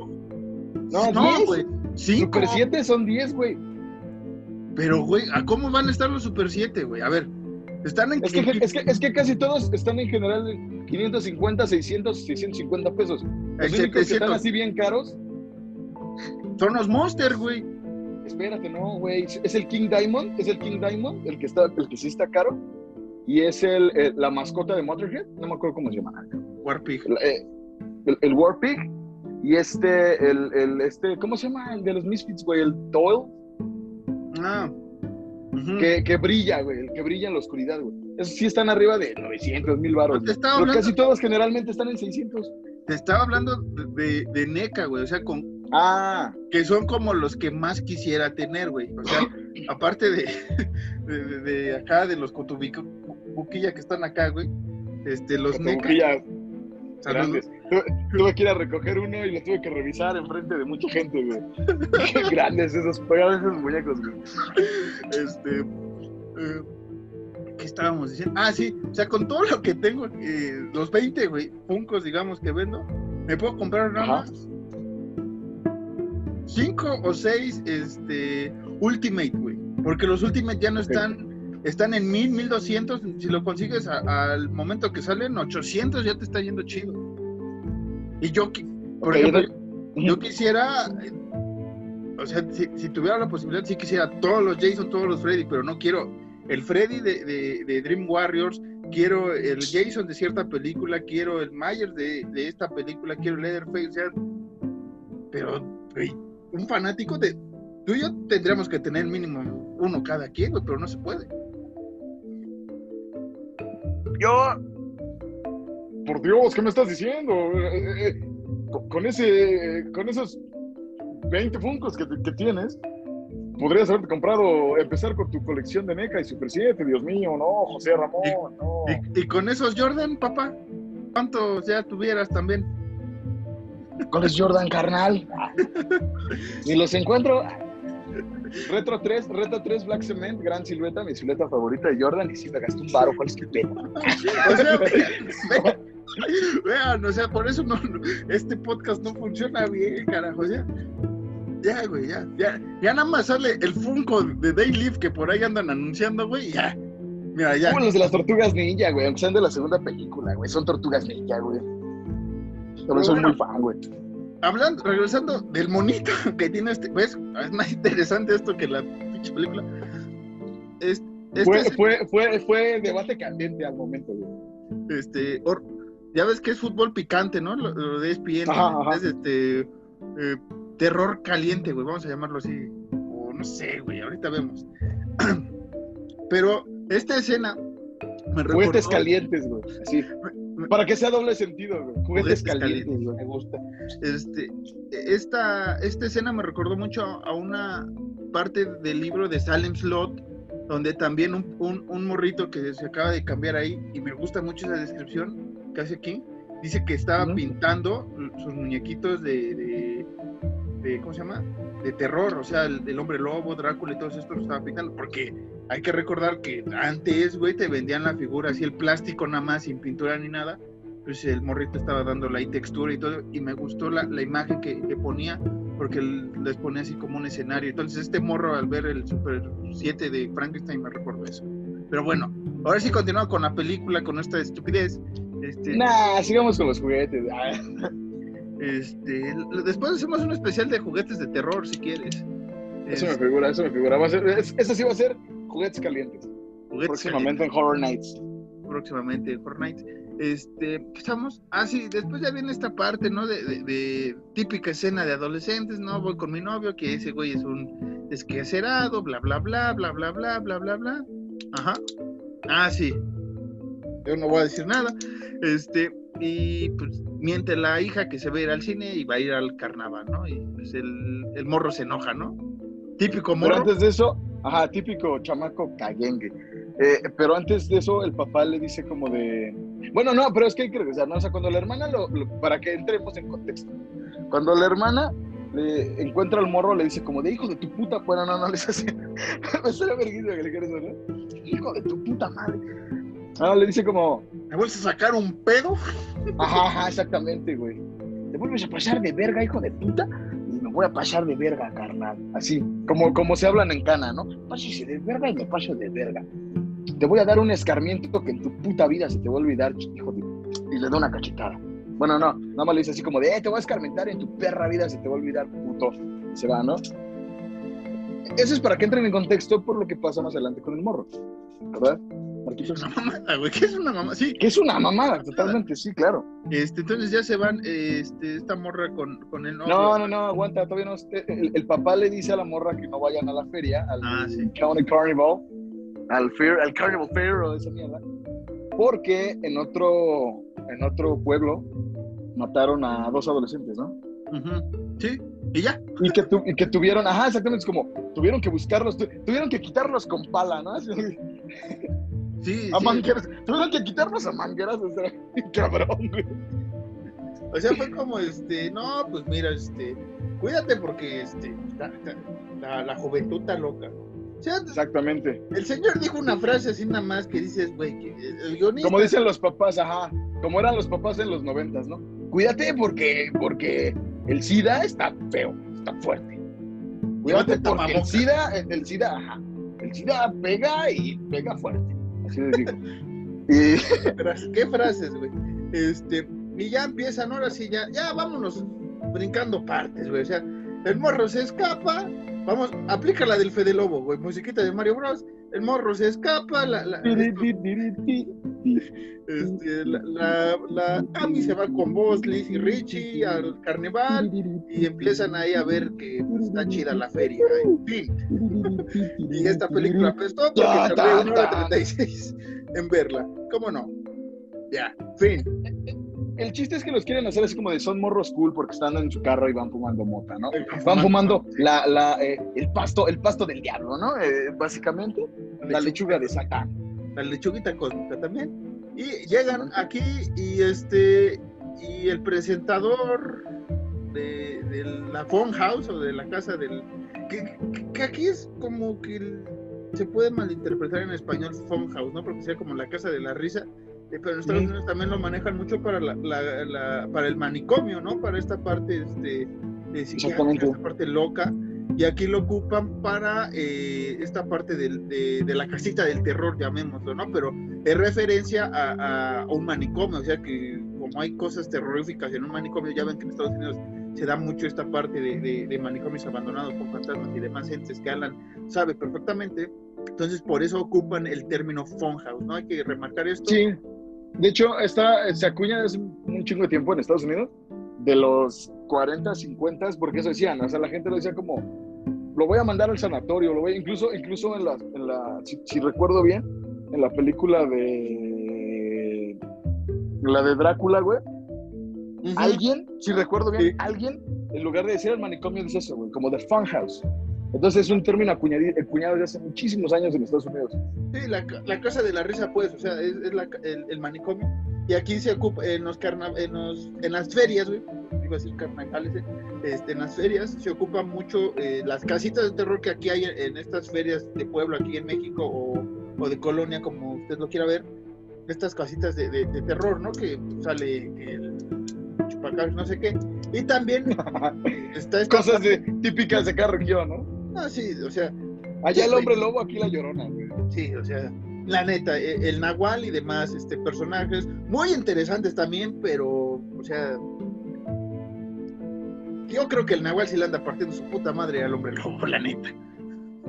No, No, 10. güey. Super 7 son 10, güey. Pero, güey, ¿a cómo van a estar los Super 7, güey? A ver, están en... Es que, es, que, es que casi todos están en general en 550, 600, 650 pesos. Los únicos que están 700. así bien caros, Son los Monster, güey. espérate, no, güey. Es el King Diamond, es el King Diamond, el que, está, el que sí está caro. Y es el, el- la mascota de Motorhead, no me acuerdo cómo se llama. Warpig. El, eh, el, el War Pig. Y este, el, el, este, ¿cómo se llama? El de los Misfits, güey, el Doyle, Ah. Que, que brilla, güey, el que brilla en la oscuridad, güey. Esos sí están arriba de 900, 1000 baros. No te estaba Pero hablando- casi todos generalmente están en 600. Te estaba hablando de, de, de NECA, güey. O sea, con, Ah, que son como los que más quisiera tener, güey. O sea, aparte de, de, de- de acá, de los cotubico, buquilla que están acá, güey. Este, los NECA. Saludos. grandes. Tuve, tuve que ir a recoger uno y lo tuve que revisar enfrente de mucha gente, güey. Qué grandes esos, esos muñecos, güey. Este, eh, ¿qué estábamos diciendo? Ah, sí, o sea, con todo lo que tengo, eh, los 20, güey, funcos, digamos, que vendo, me puedo comprar nada más 5 o 6, este, Ultimate, güey, porque los Ultimate ya no están, están en 1000, 1200, si lo consigues a- al momento que salen 800, ya te está yendo chido. Y yo, por ejemplo, yo- yo quisiera, o sea, si, si tuviera la posibilidad, sí quisiera todos los Jason, todos los Freddy, pero no quiero el Freddy de, de- de Dream Warriors, quiero el Jason de cierta película, quiero el Myers de, de esta película, quiero el Leatherface, o sea, pero, un fanático de... Tú y yo tendríamos que tener mínimo uno cada quien, pero no se puede. Yo. Por Dios, ¿qué me estás diciendo? Eh, eh, eh, con, con ese, con esos 20 funcos que, que tienes, podrías haberte comprado, empezar con tu colección de NECA y Super 7, Dios mío, no, José Ramón, no. Y, y con esos Jordan, papá, ¿cuántos ya tuvieras también? ¿Cuál es Jordan, carnal? Ni los encuentro. Retro 3, Retro 3 Black Cement, gran silueta, mi silueta favorita de Jordan, y si me gasté un baro, ¿cuál es tu pedo? O sea, vean, vean, o sea, por eso no, no- este podcast no funciona bien, carajo, ya. Ya, güey, ya, ya, ya nada más sale el Funko de Daylift que por ahí andan anunciando, güey, ya. Mira, ya. Como los de las tortugas ninja, güey, aunque sean de la segunda película, güey, son tortugas ninja, güey. Pero soy bueno. muy fan, güey. Hablando, regresando del monito que tiene este, ¿ves? Es más interesante esto que la pinche película. Es- Este, Fue, es- fue, fue, fue debate candente al momento, güey. este, or- ya ves que es fútbol picante, ¿no? Lo, lo de ESPN, Ajá, ajá. es este, eh, terror caliente, güey, vamos a llamarlo así, o no sé, güey, ahorita vemos. Pero esta escena me recordó, Juguetes calientes, güey. Así. Para que sea doble sentido, güey. Juguetes Juguetes calientes, calientes. güey. Me gusta. este, esta, esta escena me recordó mucho a una parte del libro de Salem Slot, donde también un, un, un morrito que se acaba de cambiar ahí, y me gusta mucho esa descripción que hace aquí, dice que estaba pintando sus muñequitos de, de, de- ¿cómo se llama? De terror, o sea, el, el hombre lobo, Drácula y todo esto lo estaba pintando, porque hay que recordar que antes, güey, te vendían la figura así, el plástico nada más, sin pintura ni nada, pues el morrito estaba dándole ahí textura y todo, y me gustó la, la imagen que, que ponía, porque les ponía así como un escenario. Entonces, este morro al ver el Super 7 de Frankenstein me recordó eso. Pero bueno, ahora sí continúa con la película, con esta estupidez. Este, Nah, sigamos con los juguetes. Ah, este, después hacemos un especial de juguetes de terror, si quieres. Eso me Es- figura, eso me figura. Va a ser, es- eso sí va a ser juguetes calientes. juguetes próximamente en Horror Nights. próximamente Horror Nights. Este, ¿qué estamos? Ah, sí, después ya viene esta parte, ¿no? De, de- de típica escena de adolescentes, ¿no? Voy con mi novio, que ese güey es un desquacerado, bla, bla, bla, bla, bla, bla, bla, bla, bla. Ajá. Ah, sí. Yo no voy a decir nada. Este, y pues miente la hija que se va a ir al cine y va a ir al carnaval, ¿no? Y pues el, el morro se enoja, ¿no? Típico Pero morro. antes de eso, ajá, típico chamaco caguengue. Eh, pero antes de eso, el papá le dice como de. Bueno, no, pero es que hay que regresar, ¿no? O sea, cuando la hermana, lo, lo- para que entremos en contexto, cuando la hermana le encuentra al morro, le dice como de hijo de tu puta. Bueno, no, no les hace. Me suena vergüenza que le quieres ¿no? Hijo de tu puta madre. Ah, le dice como. ¿Me vuelves a sacar un pedo? Ajá, ajá, exactamente, güey. Te vuelves a pasar de verga, hijo de puta, voy a pasar de verga, carnal. Así, como, como se hablan en cana, ¿no? Pásese de verga y me paso de verga. Te voy a dar un escarmiento que en tu puta vida se te va a olvidar, hijo de... Y le da una cachetada. Bueno, no, nada más le dice así como de, eh, te voy a escarmentar en tu perra vida se te va a olvidar, puto. Y se va, ¿no? Eso es para que entren en contexto por lo que pasa más adelante con el morro, ¿verdad? Marquitos? Una mamada, güey. ¿Qué es una mamada? Sí. Que es una mamada, totalmente, sí, claro. Este, entonces ya se van, este, esta morra con, con el novio. No, no, no, aguanta, todavía no. El, el papá le dice a la morra que no vayan a la feria, al Ah, sí. County Carnival, al fair, al Carnival Fair o esa mierda, porque en otro, en otro pueblo mataron a dos adolescentes, ¿no? Sí. Y ya. Y que, tu- y que tuvieron, ajá, exactamente, es como, tuvieron que buscarlos, tu- tuvieron que quitarlos con pala, ¿no? Sí. a sí. mangueras, tuvieron que quitarlos a mangueras, o sea, cabrón, güey. O sea, fue como, este, no, pues mira, este, cuídate porque, este, la, la- la, juventud está loca. O sea, Exactamente. el señor dijo una frase así nada más que dices, güey, que guionista... Como dicen los papás, ajá, como eran los papás en los noventas, ¿no? Cuídate porque, porque el SIDA está feo, está fuerte. Cuídate porque el. SIDA, el SIDA, ajá, el SIDA pega y pega fuerte. Así les digo. Y ¿Qué frases, güey? Este, y ya empiezan, ahora sí, ya, ya vámonos brincando partes, güey. O sea, el morro se escapa, vamos, aplica la del Fede Lobo, güey, musiquita de Mario Bros. El morro se escapa, la, la, este, la, la, la Amy se va con vos, Liz y Richie al carnaval y empiezan ahí a ver que pues, está chida la feria. En fin. Y esta película apestó porque Ya, tardé una hora ta, ta. 36 en verla. ¿Cómo no? Ya, fin. El chiste es que los quieren hacer así como de son morros cool porque están en su carro y van fumando mota, ¿no? Van fumando la, la, eh, el pasto, el pasto del diablo, ¿no? Eh, básicamente, la lechuga de Satán. La lechuguita cósmica también. Y llegan aquí y este y el presentador de, de la phone house o de la casa del que, que- aquí es como que el- se puede malinterpretar en español phone house, ¿no? Porque sea como la casa de la risa. Pero en Estados. Unidos también lo manejan mucho para la, la- la- para el manicomio, ¿no? Para esta parte este, de Exactamente. esta parte loca. Y aquí lo ocupan para eh, esta parte del- de, de la casita del terror, llamémoslo, ¿no? Pero es referencia a, a- un manicomio, o sea que como hay cosas terroríficas en un manicomio, ya ven que en Estados Unidos se da mucho esta parte de, de- de manicomios abandonados por fantasmas y demás entes que Alan sabe perfectamente. Entonces, por eso ocupan el término funhouse, ¿no? Hay que remarcar esto. Sí. De hecho, está, se acuña desde un chingo de tiempo en Estados Unidos, de los 40, 50, porque eso decían, o sea, la gente lo decía como, lo voy a mandar al sanatorio, lo voy, incluso, incluso en la, en la si, si recuerdo bien, en la película de, la de Drácula, güey, alguien, si recuerdo bien, Sí. alguien, en lugar de decir el manicomio, dice eso, güey, como the funhouse. Entonces es un término acuñadi- acuñado desde hace muchísimos años en Estados Unidos. Sí, la, la casa de la risa, pues, o sea, es, es la el, el manicomio. Y aquí se ocupa, en, los carna- en, los- en las ferias, güey, iba a decir carnavales, eh, este, en las ferias se ocupa mucho eh, las casitas de terror que aquí hay en, en estas ferias de pueblo, aquí en México, o, o de colonia, como usted lo quiera ver. Estas casitas de, de- de terror, ¿no? Que sale el chupacabras, no sé qué. Y también está esta Cosas de, típicas de cada región, ¿no? Ah, sí, o sea, Allá el hombre lobo, aquí la llorona, güey. Sí, o sea, la neta, e- el Nahual y demás este, personajes muy interesantes también, pero, o sea, yo creo que el Nahual sí le anda partiendo su puta madre al hombre lobo, la neta.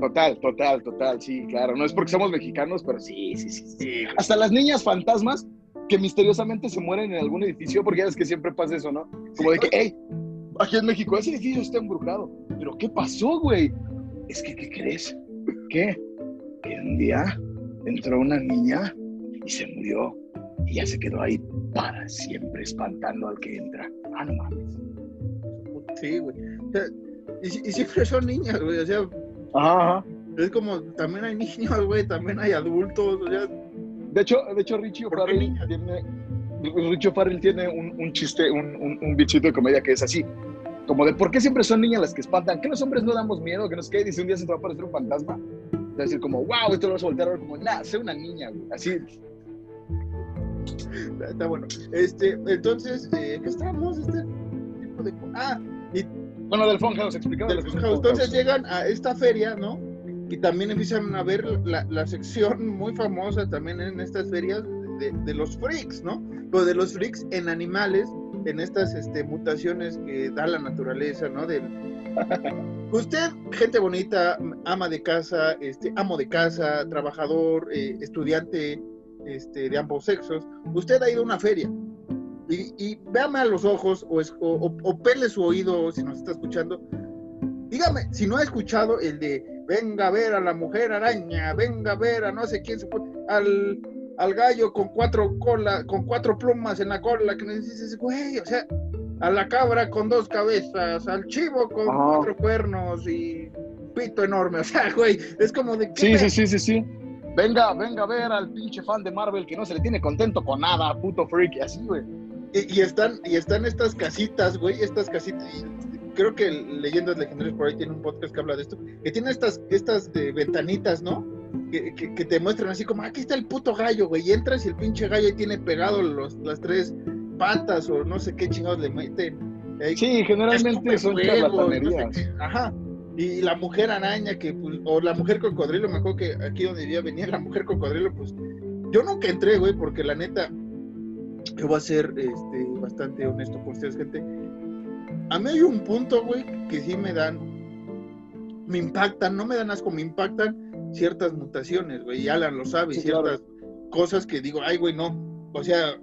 Total, total, total, sí, claro. No es porque somos mexicanos, pero sí, sí, sí. sí. Sí, Hasta las niñas fantasmas, que misteriosamente se mueren en algún edificio, porque ya es que siempre pasa eso, ¿no? Como de que, hey, aquí en México, ese edificio está embrujado. Pero ¿qué pasó, güey? Es que, ¿qué crees? ¿Qué? Que un día entró una niña y se murió y ya se quedó ahí para siempre espantando al que entra. Ah, no mames. Sí, güey. y, siempre son niñas, güey. O sea, ajá, es como, también hay niños, güey, también hay adultos. O sea, de hecho, de hecho Richie O'Farrell tiene, Richie O'Farrell tiene un, un chiste, un, un, un, bichito de comedia que es así. Como de, ¿por qué siempre son niñas las que espantan? ¿Que los hombres no damos miedo? Que no sé qué. Dice, un día se te va a aparecer un fantasma. Te va a decir como, wow, esto lo vas a voltear a ver como, nah, sé una niña, güey. Así. Está bueno. Este, entonces, eh, ¿qué estamos? Este tipo de... Ah, y... Bueno, del Funhouse, explicaba. Del Funhouse. Entonces llegan a esta feria, ¿no? y también empiezan a ver la, la, sección muy famosa también en estas ferias de, de, los freaks, ¿no? Pero de los freaks en animales, en estas este, mutaciones que da la naturaleza, ¿no? Del... Usted, gente bonita, ama de casa, este, amo de casa, trabajador, eh, estudiante este, de ambos sexos, usted ha ido a una feria y, y véame a los ojos o, o, o pele su oído si nos está escuchando. Dígame, si no ha escuchado el de venga a ver a la mujer araña, venga a ver a no sé quién, al, al gallo con cuatro cola, con cuatro plumas en la cola, que nos dices, güey, o sea, a la cabra con dos cabezas, al chivo con cuatro cuernos y pito enorme, o sea, güey, es como de Sí, sí, sí, sí, sí. Venga, venga a ver al pinche fan de Marvel que no se le tiene contento con nada, puto freak, y así, güey. Y, y, están, y están estas casitas, güey, estas casitas, creo que Leyendas Legendarias por ahí tiene un podcast que habla de esto, que tiene estas, estas eh, ventanitas, ¿no? Que, que, te muestran así como, aquí está el puto gallo, güey, y entras y el pinche gallo tiene pegado los, las tres patas o no sé qué chingados le meten. sí, generalmente son charlatanerías. ajá. Y la mujer araña, que, pues, o la mujer cocodrilo, me acuerdo que aquí donde vivía venía la mujer cocodrilo, pues yo nunca entré, güey, porque la neta, yo voy a ser este, bastante honesto con ustedes, gente a mí hay un punto, güey, que sí me dan, me impactan, no me dan asco, me impactan ciertas mutaciones, güey, y Alan lo sabe, ciertas cosas que digo, ay, güey, no, o sea,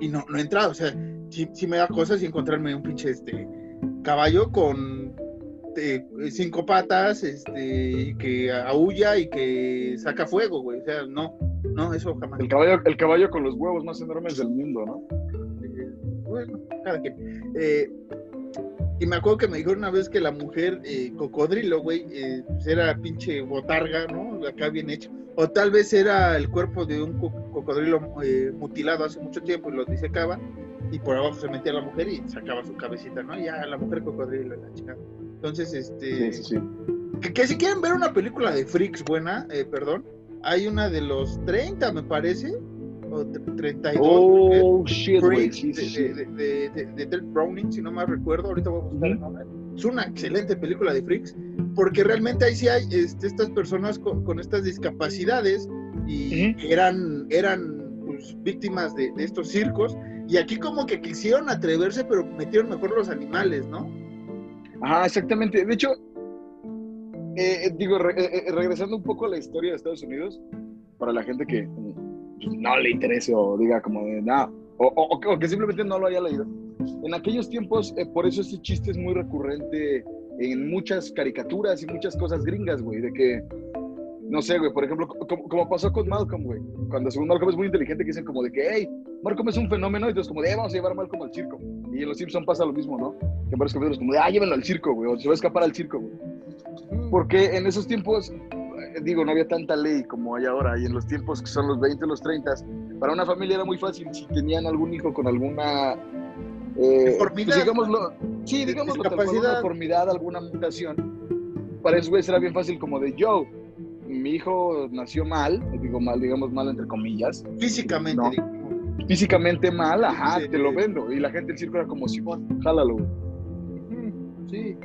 y no, no he entrado, o sea, sí, me da cosas y encontrarme un pinche, este, caballo con eh, cinco patas, este, que aúlla y que saca fuego, güey, o sea, no, no, eso jamás. El caballo, el caballo con los huevos más enormes del mundo, ¿no? bueno, cada quien. Eh, y me acuerdo que me dijo una vez que la mujer eh, cocodrilo, güey, eh, pues era pinche botarga, ¿no? Acá bien hecho. O tal vez era el cuerpo de un cocodrilo mutilado hace mucho tiempo y lo disecaba. Y por abajo se metía la mujer y sacaba su cabecita, ¿no? Ya, la mujer cocodrilo, la chica. Entonces, este. Sí, sí, Que, que, si quieren ver una película de freaks buena, perdón, hay una de los 30, me parece, o 32. Oh, shit, de, de, de, Browning, si no más recuerdo. Ahorita voy a buscar el nombre. Es una excelente película de Freaks, porque realmente ahí sí hay este, estas personas con, estas discapacidades y eran, eran pues, víctimas de, estos circos. Y aquí como que quisieron atreverse, pero metieron mejor los animales, ¿no? Ah, exactamente. De hecho, eh, eh, digo, eh, regresando un poco a la historia de Estados Unidos, para la gente que no le interese o diga como de nada, o, o, que simplemente no lo haya leído. En aquellos tiempos, eh, por eso este chiste es muy recurrente en muchas caricaturas y muchas cosas gringas, güey, de que, no sé, güey, por ejemplo, como, pasó con Malcolm, güey, cuando según Malcolm es muy inteligente, que dicen como de que, hey, Malcolm es un fenómeno, y entonces como de, vamos a llevar a Malcolm al circo. Y en Los Simpsons pasa lo mismo, ¿no? Que en varios capítulos como de, ah, llévenlo al circo, güey, o se va a escapar al circo, güey. Porque en esos tiempos digo, no había tanta ley como hay ahora, y en los tiempos que son los 20, los 30, para una familia era muy fácil si tenían algún hijo con alguna... Eh, pues digámoslo, sí, digámoslo, alguna deformidad, alguna mutación, para eso era bien fácil como de, yo, mi hijo nació mal, digo mal, digamos mal entre comillas. Físicamente. Físicamente mal, ajá, te lo vendo. Y la gente del circo era como, Simón, jálalo. Sí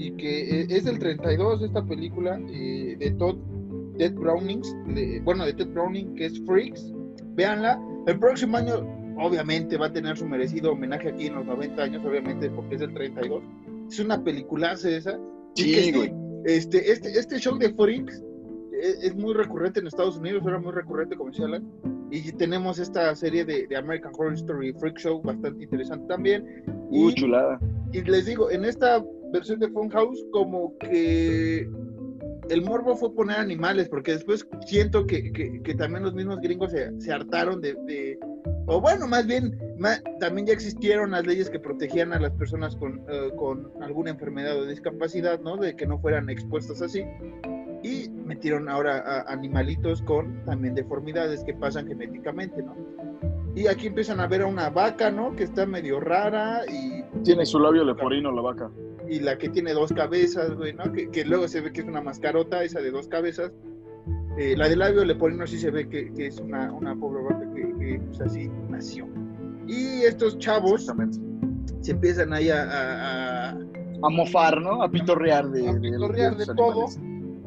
y que eh, es del 32 esta película eh, de Todd Ted Brownings, bueno, de Ted Browning, que es Freaks. Véanla. El próximo año, obviamente, va a tener su merecido homenaje aquí en los 90 años, obviamente, porque es del 32. Es una peliculaza esa. Sí, este, este, este, este show de Freaks es, es, muy recurrente en Estados Unidos, era muy recurrente, como decía Alan Y tenemos esta serie de, de American Horror Story Freak Show bastante interesante también. Uh, y, chulada. y les digo, en esta versión de Funhouse, como que el morbo fue poner animales, porque después siento que, que, que también los mismos gringos se, se hartaron de, de- o bueno, más bien, ma- también ya existieron las leyes que protegían a las personas con, eh, con alguna enfermedad o discapacidad, ¿no? De que no fueran expuestas así. Y metieron ahora a animalitos con también deformidades que pasan genéticamente, ¿no? Y aquí empiezan a ver a una vaca, ¿no? Que está medio rara y Tiene su labio leporino la vaca. Y la que tiene dos cabezas, güey, ¿no? Que, que luego se ve que es una mascarota, esa de dos cabezas. Eh, la de labio leporino sí se ve que, que es una, una pobre vaca que, que, pues, así nació. Y estos chavos se empiezan ahí a, a- a- A mofar, ¿no? A pitorrear de, A de- pitorrear de los todo. animales.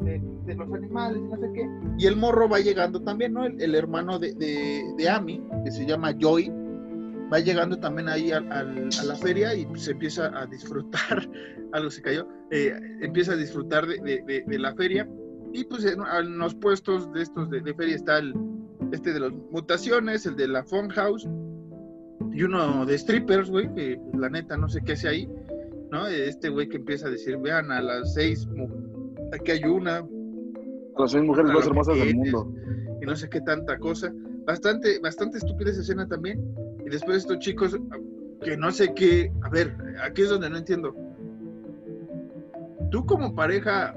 de, de los animales, no sé qué. Y el morro va llegando también, ¿no? El, el hermano de, de, de Amy, que se llama Joy, va llegando también ahí al- al- a la feria y se empieza a disfrutar, algo se cayó, eh, empieza a disfrutar de, de- de- de la feria. Y pues en, en los puestos de estos de, feria está el, este de las mutaciones, el de la Funhouse, y uno de strippers, güey, que la neta no sé qué hace ahí, ¿no? Este güey que empieza a decir, vean, a las seis, aquí hay una, A las seis mujeres más hermosas del mundo. y no sé qué tanta cosa. Bastante, bastante estúpida esa escena también. Después estos chicos, que no sé qué, a ver, aquí es donde no entiendo. Tú como pareja,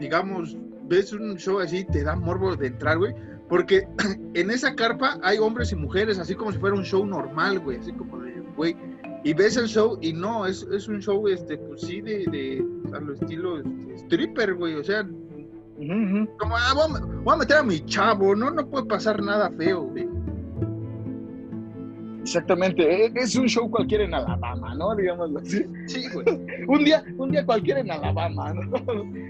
digamos, ves un show así, te da morbo de entrar, güey. Porque en esa carpa hay hombres y mujeres, así como si fuera un show normal, güey. Así como de, güey. Y ves el show y no, es, es un show, este, pues sí, de, de a lo estilo este, stripper, güey. O sea, Ujú, ujú. como, ah, voy, a, voy a meter a mi chavo, ¿no? No puede pasar nada feo, güey. Exactamente. E- Es un show cualquiera en Alabama, ¿no? Digámoslo así. Sí, güey. Un día, un día cualquiera en Alabama, ¿no?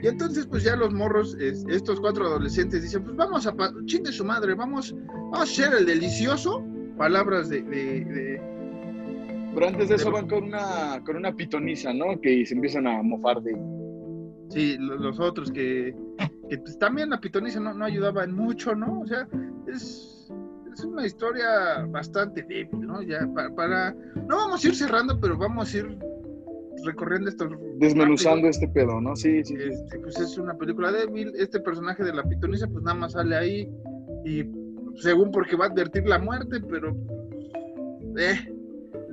Y entonces, pues ya los morros, es- estos cuatro adolescentes dicen, pues vamos a, chingue su madre, vamos, vamos a hacer el delicioso. Palabras de, de- de- Pero antes de eso van con una, con una pitoniza, ¿no? Que se empiezan a mofar de sí, lo- los otros que, que, pues también la pitoniza no, no ayudaba en mucho, ¿no? O sea, es, es una historia bastante débil, ¿no? Ya pa- para, no vamos a ir cerrando, pero vamos a ir recorriendo estos desmenuzando este pedo, ¿no? Sí, sí. sí. este, pues es una película débil. Este personaje de la pitonisa, pues nada más sale ahí y según porque va a advertir la muerte, pero eh,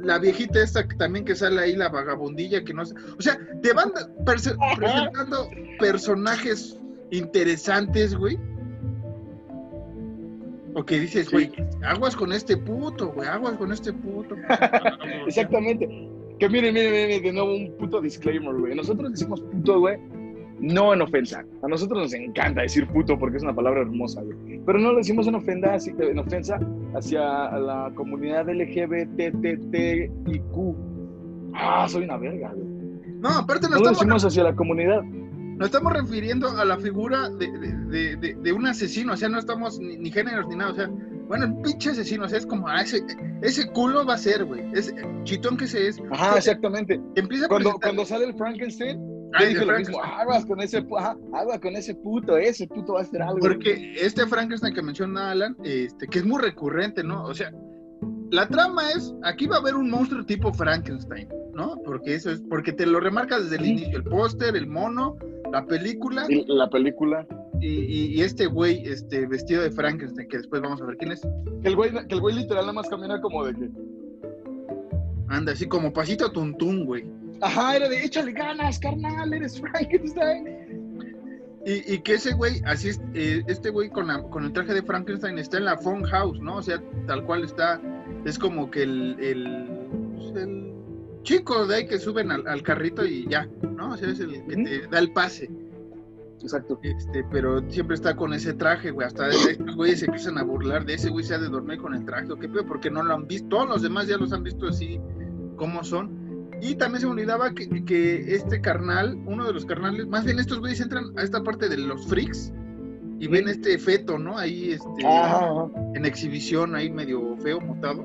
la viejita esta que también que sale ahí, la vagabundilla que no sé, o sea, te van perse- presentando personajes interesantes, güey. O que dices, Sí. güey, aguas con este puto, güey, aguas con este puto. Exactamente. Que miren, miren, miren, de nuevo un puto disclaimer, güey. Nosotros decimos puto, güey, no en ofensa. A nosotros nos encanta decir puto porque es una palabra hermosa, güey. Pero no lo decimos en ofensa, así- en ofensa hacia la comunidad LGBTTIQ. Ah, soy una verga, güey. No, aparte No no lo decimos hacia la comunidad. Nos estamos refiriendo a la figura de, de, de- un asesino, o sea, no estamos ni, ni géneros ni nada, o sea, bueno, el pinche asesino, o sea, es como, ah, ese, ese culo va a ser, güey, ese chitón que se es. Ajá, exactamente. Empieza Cuando, cuando sale el Frankenstein, Ay, yo dije lo Frankenstein. mismo. Aguas con ese, aguas con ese puto, ese puto va a hacer algo. Porque este Frankenstein que menciona Alan, este, que es muy recurrente, ¿no? O sea, la trama es, aquí va a haber un monstruo tipo Frankenstein, ¿no? Porque eso es, porque te lo remarca desde el Ujú. inicio, el póster, el mono, la película Y la película. y, y- y este güey, este, vestido de Frankenstein, que después vamos a ver quién es. Que el güey, que el güey literal nada más camina como de que. Anda, así como pasito tuntún, güey. Ajá, era de échale ganas, carnal, eres Frankenstein. Y, y que ese güey, así es, eh, este güey con, la- con el traje de Frankenstein está en la Fun House, ¿no? O sea, tal cual está, es como que el, el, pues, el chico de ahí que suben al, al carrito y ya, ¿no? O sea, es el que te da el pase, Exacto. este, pero siempre está con ese traje, güey, hasta estos güeyes se empiezan a burlar de ese güey se ha de dormir con el traje, o qué pedo, porque no lo han visto, todos los demás ya los han visto así, como son. Y también se me olvidaba que, que este carnal, uno de los carnales, más bien estos güeyes entran a esta parte de los freaks y ven este feto, ¿no? Ahí este, ajá. en exhibición, ahí medio feo, mutado.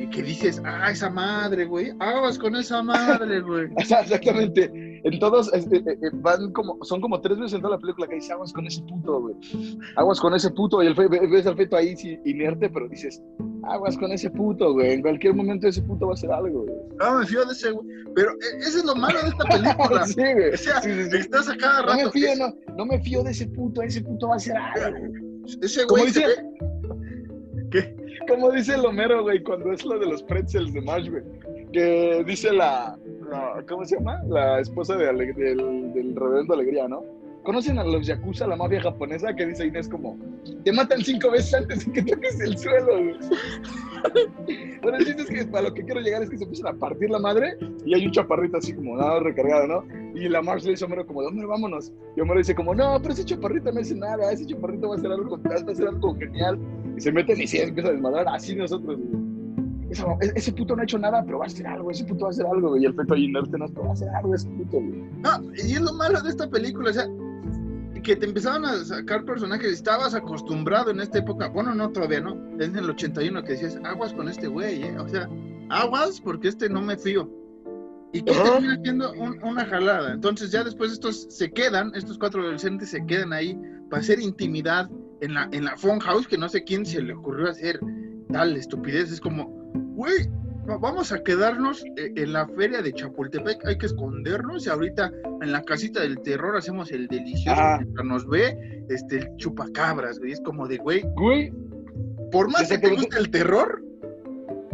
Y que dices, ah, esa madre, güey, aguas con esa madre, güey. Exactamente. en todos eh, van como, son como tres veces en toda la película que dice aguas con ese puto, güey. Aguas con ese puto. Y el fe, ves al feto ahí sí, inerte, pero dices, aguas con ese puto, güey. En cualquier momento ese puto va a hacer algo, güey. No me fío de ese, güey. Pero eh, eso es lo malo de esta película. sí, güey. O sea, Sí, sí, sí. estás a cada No rato. me fío, no, no me fío de ese puto, ese puto va a hacer algo. Ese güey se dice- ve- ¿Qué? Como dice el Homero, güey, cuando es lo de los pretzels de Marsh, güey. Que dice la, la- ¿cómo se llama? La esposa de Ale- del, del reverendo Alegría, ¿no? ¿Conocen a los Yakuza, la mafia japonesa? Que dice Inés como, te matan cinco veces antes de que toques el suelo. Bueno, el chiste es que para lo que quiero llegar es que se empiezan a partir la madre y hay un chaparrito así como nada recargado, ¿no? Y la Marsh le dice a Homero como, Homero, vámonos. Y Homero dice como, no, pero ese chaparrito no hace nada, ese chaparrito va a hacer algo, va a hacer algo genial. Y se meten y sí, empieza a desmadrar, así nosotros, güey. Esa- e- ese puto no ha hecho nada, pero va a hacer algo, ese puto va a hacer algo. Y el feto ahí inerte, no, pero va a hacer algo ese puto, güey. No, y es lo malo de esta película, o sea, que te empezaban a sacar personajes, estabas acostumbrado en esta época, bueno, no todavía, ¿no? Es en el 81 que decías, aguas con este güey, ¿eh? O sea, aguas porque este no me fío. Y que termina siendo un- una jalada. Entonces ya después estos se quedan, estos cuatro adolescentes se quedan ahí para hacer intimidad en la, en la phone house, que no sé quién se le ocurrió hacer tal estupidez. Es como, güey, vamos a quedarnos eh, en la feria de Chapultepec, hay que escondernos y ahorita en la casita del terror hacemos el delicioso Ah. nos ve este el chupacabras, güey. Es como de, güey, Güey, por más que te guste el terror,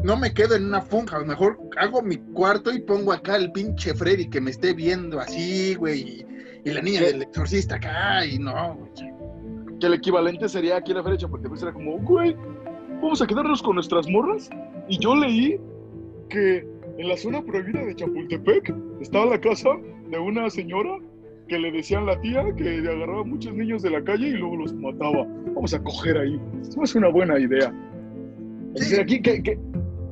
no me quedo en una funja. Mejor hago mi cuarto y pongo acá el pinche Freddy que me esté viendo así, güey. Y, y la niña del exorcista acá, y no, güey. que el equivalente sería aquí en la feria de Chapultepec, era como, güey, vamos a quedarnos con nuestras morras. Y yo leí que en la zona prohibida de Chapultepec estaba la casa de una señora que le decían la tía que agarraba muchos niños de la calle y luego los mataba. Vamos a coger ahí. Eso es una buena idea. Es decir, aquí que, que,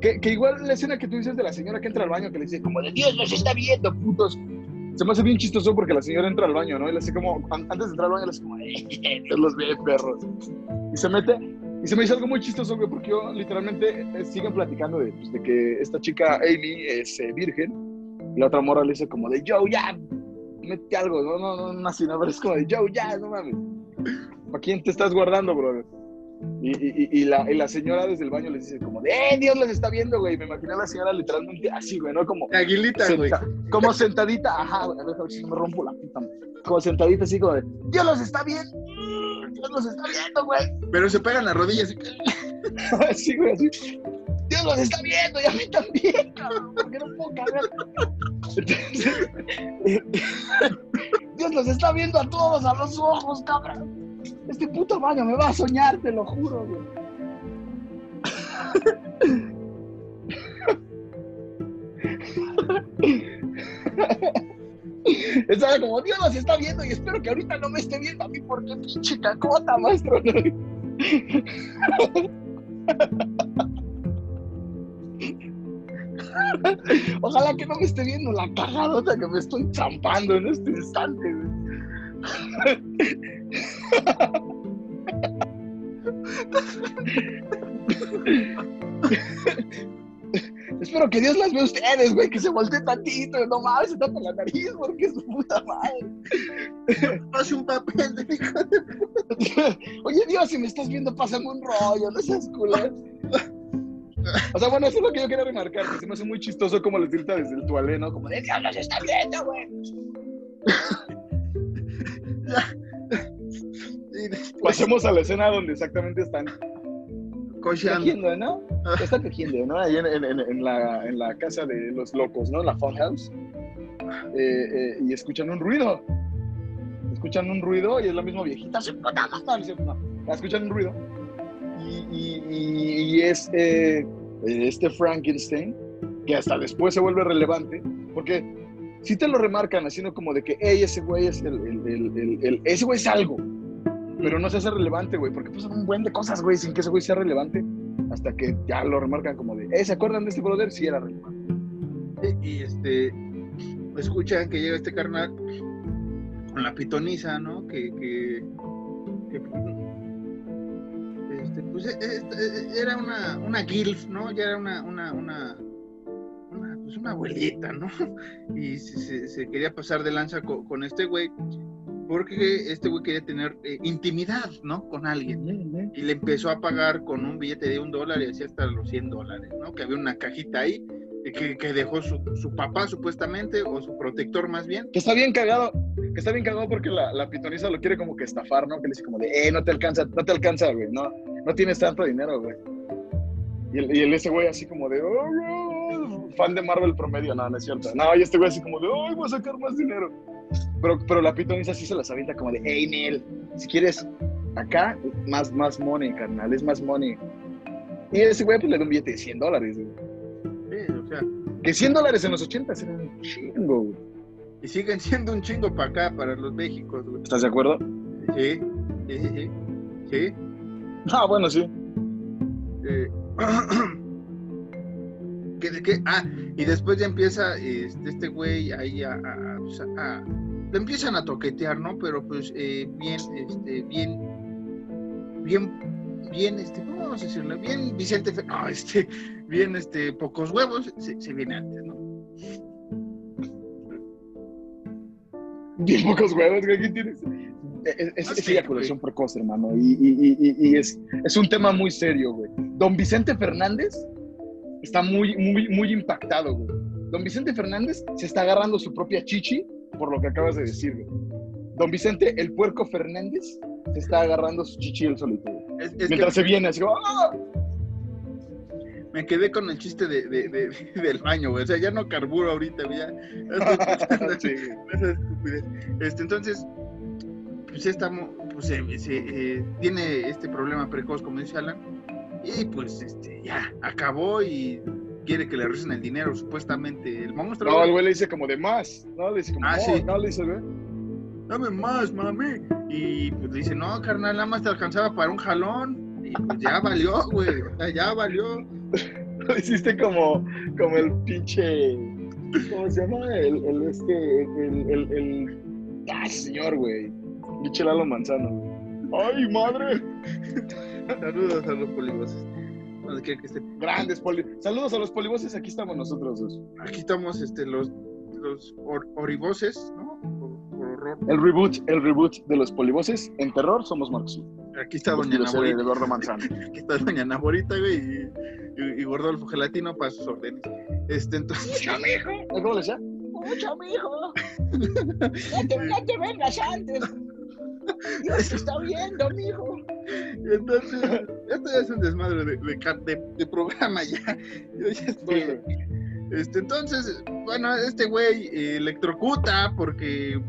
que, que igual la escena que tú dices de la señora que entra al baño que le dice como de Dios los está viendo, putos. Se me hace bien chistoso porque la señora entra al baño, ¿no? Y le hace como, an- antes de entrar al baño, le hace como, "Eh, los ve, perros. Y se mete, y se me hizo algo muy chistoso, güey, porque yo literalmente eh, siguen platicando de, pues, de que esta chica Amy es eh, virgen. Y la otra morra le dice como de, Joe, ya, mete algo. No, no, no, no, así, no, pero es como de, Joe, ya, no mames. ¿Para quién te estás guardando, brother? Y, y, y, la, y la señora desde el baño les dice como de, ¡eh, Dios los está viendo, güey! Me imaginé a la señora literalmente así, güey, ¿no? Como, Aguilita, güey. senta- como sentadita, ajá, güey, a ver, si me rompo la puta. Como sentadita así como de, ¡Dios los está viendo! ¡Dios los está viendo, güey! Pero se pegan las rodillas. Así, güey, así. ¡Dios los está viendo! ¡Y a mí también, cabrón! ¿Por qué no puedo cagar? Entonces, Dios los está viendo a todos a los ojos, cabrón. Este puto baño me va a soñar, te lo juro, güey. Estaba como, Dios los está viendo y espero que ahorita no me esté viendo a mí porque pinche cacota, maestro. Ojalá que no me esté viendo la cagadota que me estoy zampando en este instante. Espero que Dios las vea a ustedes, güey, que se voltee tantito, no mames, se tapa la nariz porque es puta madre. Hace un papel de hijo de... Oye, Dios, si me estás viendo, pásame un rollo, no seas culero. O sea, bueno, eso es lo que yo quería remarcar, que se me hace muy chistoso como les grita desde el tualé, ¿no? Como de Dios nos está viendo, güey. Pasemos a la escena donde exactamente están. Cogiendo, ¿no? Están cogiendo, ¿no? Ahí en, en- en- la, en la casa de los locos, ¿no? La funhouse. Eh, eh, y escuchan un ruido. Escuchan un ruido y es la misma viejita. Escuchan un ruido. Y, y- y- y es eh, este Frankenstein, que hasta después se vuelve relevante, porque si te lo remarcan haciendo como de que, hey, ese güey es el- el- el- el- ese güey es algo, pero no se hace relevante, güey, porque pasan un buen de cosas, güey, sin que ese güey sea relevante, hasta que ya lo remarcan como de, eh, ¿se acuerdan de este brother? Sí era relevante. Y, este escuchan que llega este carnal con la pitoniza, ¿no? Que, que, este, pues e- e- era una, una gilf, ¿no? Ya era una, una, una, una, pues una abuelita, ¿no? Y se, quería pasar de lanza con, este güey porque este güey quería tener eh, intimidad, ¿no? Con alguien. Y le empezó a pagar con un billete de un dólar y así hasta los 100 dólares, ¿no? Que había una cajita ahí que, que dejó su, su, papá supuestamente, o su protector más bien. Que está bien cagado, que está bien cagado porque la, la pitoniza lo quiere como que estafar, ¿no? Que le dice como de, eh, no te alcanza, no te alcanza, güey, no, no tienes tanto dinero, güey. Y, el, y el, ese güey así como de, oh, fan de Marvel promedio, no, no es cierto. No, y este güey así como de, ay, voy a sacar más dinero. Pero, pero la pitoniza sí se las avienta como de, hey, Nel, si quieres acá, más, más money, carnal, es más money. Y ese güey pues le da un billete de 100 dólares, güey. Sí, o sea. Que 100 dólares en los 80 eran un chingo, güey. Y siguen siendo un chingo para acá, para los Méxicos, güey. ¿Estás de acuerdo? Sí, sí, sí. Sí. Ah, bueno, sí. Eh, ah, y después ya empieza este, este güey ahí a, pues, a, le empiezan a toquetear, ¿no? Pero pues eh, bien, este, bien, bien, bien, este, ¿cómo vamos a decirlo? Bien Vicente, no, este, bien, este, pocos huevos, se, viene antes, ¿no? Bien pocos huevos, ¿qué tienes? Es, es, es eyaculación precoz, hermano, y, y, y, y, es, es un tema muy serio, güey. Don Vicente Fernández está muy, muy, muy impactado, güey. Don Vicente Fernández se está agarrando su propia chichi por lo que acabas de decir. Don Vicente, el puerco Fernández, se está agarrando su chichi el solito, Mientras se viene, así como, ¡ah! Me quedé con el chiste de, de, de, del baño, güey. O sea, ya no carburo ahorita, güey. Ya. sí. Este, entonces, pues esta, pues, eh, tiene este problema precoz, como dice Alan, y pues este, ya acabó y quiere que le recen el dinero, supuestamente. El monstruo. No, el güey le dice como de más, ¿no? Le dice como, ah, sí. no, le dice, güey. Dame más, mami. Y pues dice, no, carnal, nada más te alcanzaba para un jalón. Y pues ya valió, güey. Ya valió. Lo hiciste como, como el pinche. ¿Cómo se llama? El, el este. El, el, el... ¡Ah, señor, güey! Pinche Lalo Manzano, ¡Ay, madre! Saludos a los poliboses. que Grandes poliboses. Saludos a los poliboses, aquí estamos nosotros dos. Aquí estamos este, los, los oriboses, ¿no? Por, horror. El reboot, el reboot de los poliboses. En terror somos Marcos. Aquí está Doña Naborita. Eduardo Manzano. Aquí está Doña Naborita, güey, y, y, y Gordolfo Gelatino para sus órdenes. Este, entonces. ¡Mucho, mijo! ¿Cómo le decía? ¡Mucho, mijo! ¡No te, no te vengas antes! Dios está viendo, mijo. Entonces, esto ya es un desmadre de, de, de programa ya. Yo ya estoy. Este, entonces, bueno, este güey eh, electrocuta porque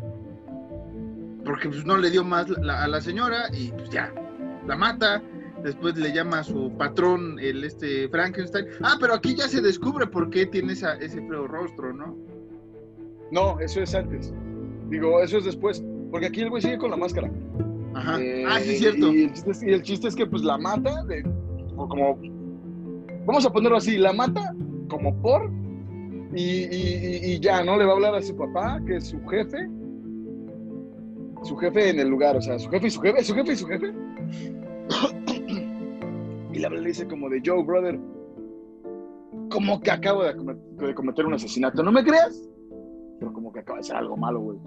porque pues, no le dio más a la señora y pues ya, la mata. Después le llama a su patrón, el este Frankenstein. Ah, pero aquí ya se descubre por qué tiene esa, ese feo rostro, ¿no? No, eso es antes. Digo, eso es después. Porque aquí el güey sigue con la máscara. Ajá. Eh, ah, sí, es cierto. Y el, chiste es, que pues la mata, de, como, vamos a ponerlo así, la mata como por, y, y, ya, ¿no? Le va a hablar a su papá, que es su jefe, su jefe en el lugar, o sea, su jefe y su jefe, su jefe y su jefe. y le dice como de, Joe, brother, como que acabo de, de cometer un asesinato, ¿no me creas? Pero como que acaba de hacer algo malo, güey.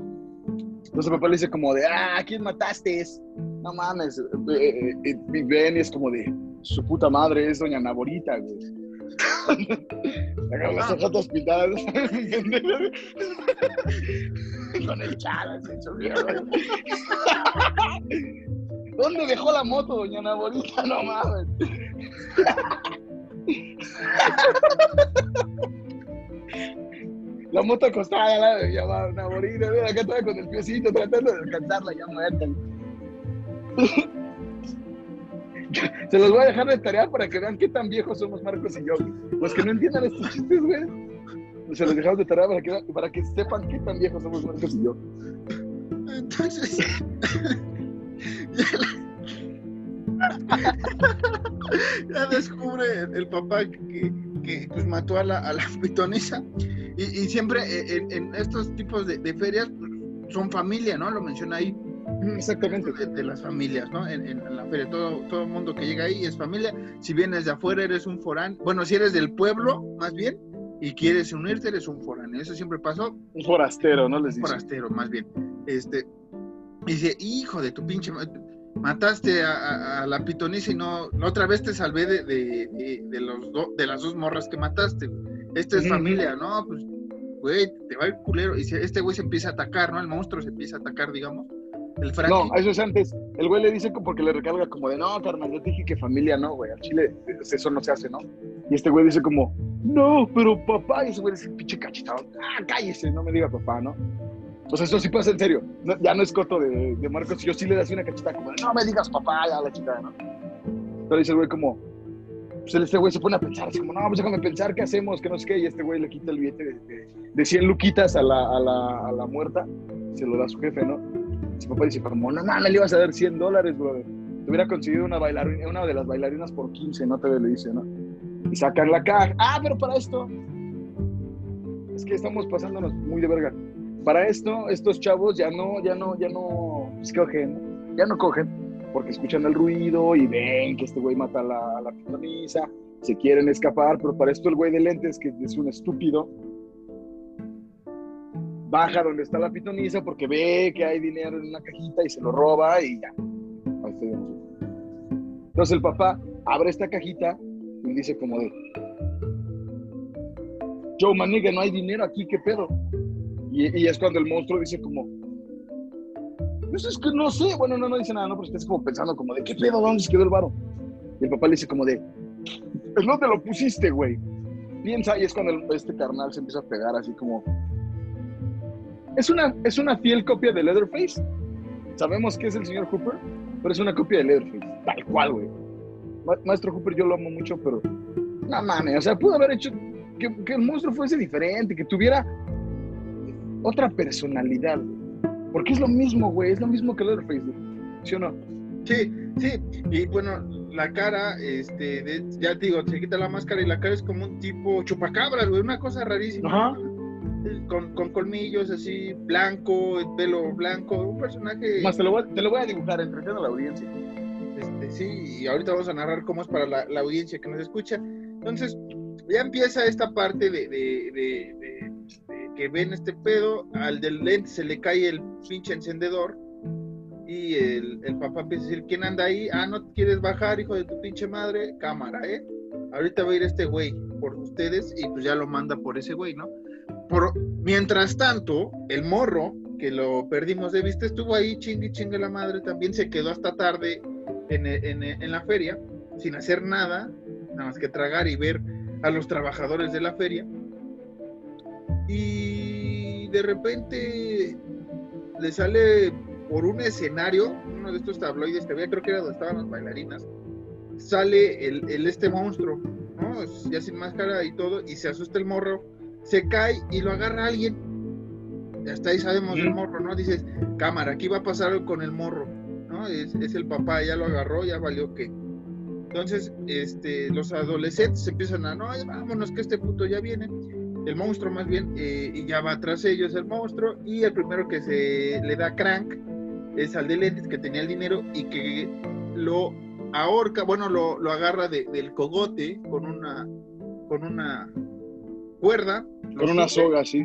Entonces papá le dice como de, ah, ¿quién mataste? No mames. Eh, eh, eh, y y es como de, su puta madre es doña Naborita, güey. Con las ojotas pintadas. Con el chal ¿Dónde dejó la moto, doña Naborita? No mames. La moto acostada, la llamaba una borina, acá estaba con el piecito tratando de alcanzarla ya muerta. Se los voy a dejar de tarea para que vean qué tan viejos somos Marcos y yo. Los que no entiendan estos chistes, güey. Se los dejamos de tarea para que, para que sepan qué tan viejos somos Marcos y yo. Entonces. descubre el papá que, que pues, mató a la, a la pitonisa y, siempre eh, en, estos tipos de, ferias son familia, ¿no? Lo menciona ahí. Exactamente. De, las familias, ¿no? En, la feria, todo, todo el mundo que llega ahí es familia. Si vienes de afuera, eres un forán. Bueno, si eres del pueblo, más bien, y quieres unirte, eres un foráneo. Eso siempre pasó. Un forastero, ¿no? Les Un forastero, más bien. Este, y dice, hijo de tu pinche... ma- Mataste a, a- a la pitonisa y no, otra vez te salvé de, de, de- de los do- de las dos morras que mataste. Esta es familia, ¿no? Pues, güey, te va ir culero. Y se- este güey se empieza a atacar, ¿no? El monstruo se empieza a atacar, digamos. El Frankie. No, eso es antes. El güey le dice como- porque le recarga como de, no, carnal, yo te dije que familia no, güey. Al chile eh, eso no se hace, ¿no? Y este güey dice como, no, pero papá. Y ese güey dice, pinche cachetado. Ah, cállese, no me diga papá, ¿no? O sea, eso sí pasa en serio. No- ya no es coto de, Marcos. Yo sí le das una cachetada como no me digas papá, ya la chica, ¿no? Pero dice el güey como, pues este güey se pone a pensar, es como, no, pues déjame pensar qué hacemos, que no sé qué. Y este güey le quita el billete de, de, de 100 luquitas a la, a, la, a la muerta. Se lo da a su jefe, ¿no? Su papá dice, como, no mames, le ibas a dar 100 dólares, brother. Te hubiera conseguido una, bailarina, una de las bailarinas por 15, no te le dice, ¿no? Y sacan la caja. Ah, pero para esto. Es que estamos pasándonos muy de verga. Para esto, estos chavos ya no, ya no, ya no, pues, cogen, ya no cogen, porque escuchan el ruido y ven que este güey mata a la, a la pitonisa, se quieren escapar, pero para esto el güey de lentes, que es un estúpido, baja donde está la pitonisa porque ve que hay dinero en una cajita y se lo roba y ya. Entonces el papá abre esta cajita y dice como de, Joe Maniga, no hay dinero aquí, ¿qué pedo? Y, es cuando el monstruo dice como, pues no sé, bueno, no, no dice nada, no, pero estás como pensando como de, ¿qué pedo? ¿Dónde se quedó el varo? Y el papá le dice como de, pues no te lo pusiste, güey. Piensa, y es cuando este carnal se empieza a pegar así como, es una, es una fiel copia de Leatherface. Sabemos que es el señor Hooper, pero es una copia de Leatherface, tal cual, güey. Ma- Maestro Hooper yo lo amo mucho, pero no mames, o sea, pudo haber hecho que, que el monstruo fuese diferente, que tuviera otra personalidad. Porque es lo mismo, güey, es lo mismo que Leatherface, güey. ¿sí o no? Sí, sí. Y bueno, la cara, este, de- ya te digo, se quita la máscara y la cara es como un tipo chupacabras, güey, una cosa rarísima. Ajá. Con, con colmillos así, blanco, el pelo blanco, un personaje. Más te lo, voy, a- te lo voy a dibujar, entretiendo a la audiencia. Este, sí, y ahorita vamos a narrar cómo es para la, la audiencia que nos escucha. Entonces, ya empieza esta parte de, de- de- de- de que ven este pedo, al del lente se le cae el pinche encendedor y el, el papá empieza a decir, ¿quién anda ahí? Ah, ¿no quieres bajar, hijo de tu pinche madre? Cámara, ¿eh? Ahorita va a ir este güey por ustedes y pues ya lo manda por ese güey, ¿no? Por, mientras tanto, el morro, que lo perdimos de vista, estuvo ahí chingue chingue la madre, también se quedó hasta tarde en, en- en la feria, sin hacer nada, nada más que tragar y ver a los trabajadores de la feria. Y de repente le sale por un escenario, uno de estos tabloides que había, creo que era donde estaban las bailarinas, sale el, el este monstruo, ¿no? Ya sin máscara y todo, y se asusta el morro, se cae y lo agarra alguien. Y hasta ahí sabemos del Ujú. morro, ¿no? Dices, cámara, aquí va a pasar con el morro, ¿no? Es, es el papá, ya lo agarró, ya valió que. Entonces, este, los adolescentes empiezan a, no, vámonos, que este puto ya viene. El monstruo más bien, eh, y ya va tras ellos el monstruo, y el primero que se le da crank es al de lentes que tenía el dinero y que lo ahorca, bueno, lo, lo agarra de- del cogote con una, con una cuerda. Con una soga, sí.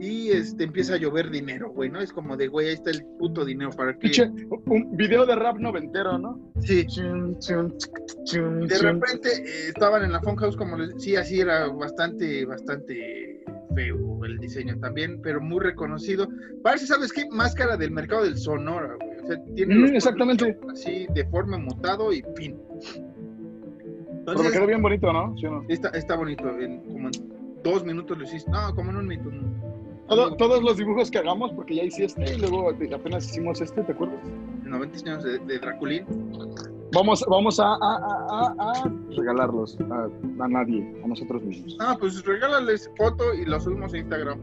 Y este, empieza a llover dinero, güey, ¿no? Es como de, güey, ahí está el puto dinero para que... Un video de rap noventero, ¿no? Sí, de repente eh, estaban en la Funhouse, como les sí, así era bastante, bastante feo el diseño también, pero muy reconocido. Parece, ¿sabes qué? Máscara del mercado del Sonora, güey. O sea, tiene Mm, exactamente. así, deforme, mutado y fin. Pero me Entonces, quedó bien bonito, ¿no? ¿Sí o no? está, está bonito. En, como en dos minutos lo hiciste. No, como en un minuto. Todo- todos los dibujos que hagamos, porque ya hice este y luego apenas hicimos este, ¿te acuerdas? 90 años de, de Draculín. Vamos, vamos a, a- a- a- regalarlos a, a nadie, a nosotros mismos. Ah, pues regálales foto y lo subimos a Instagram.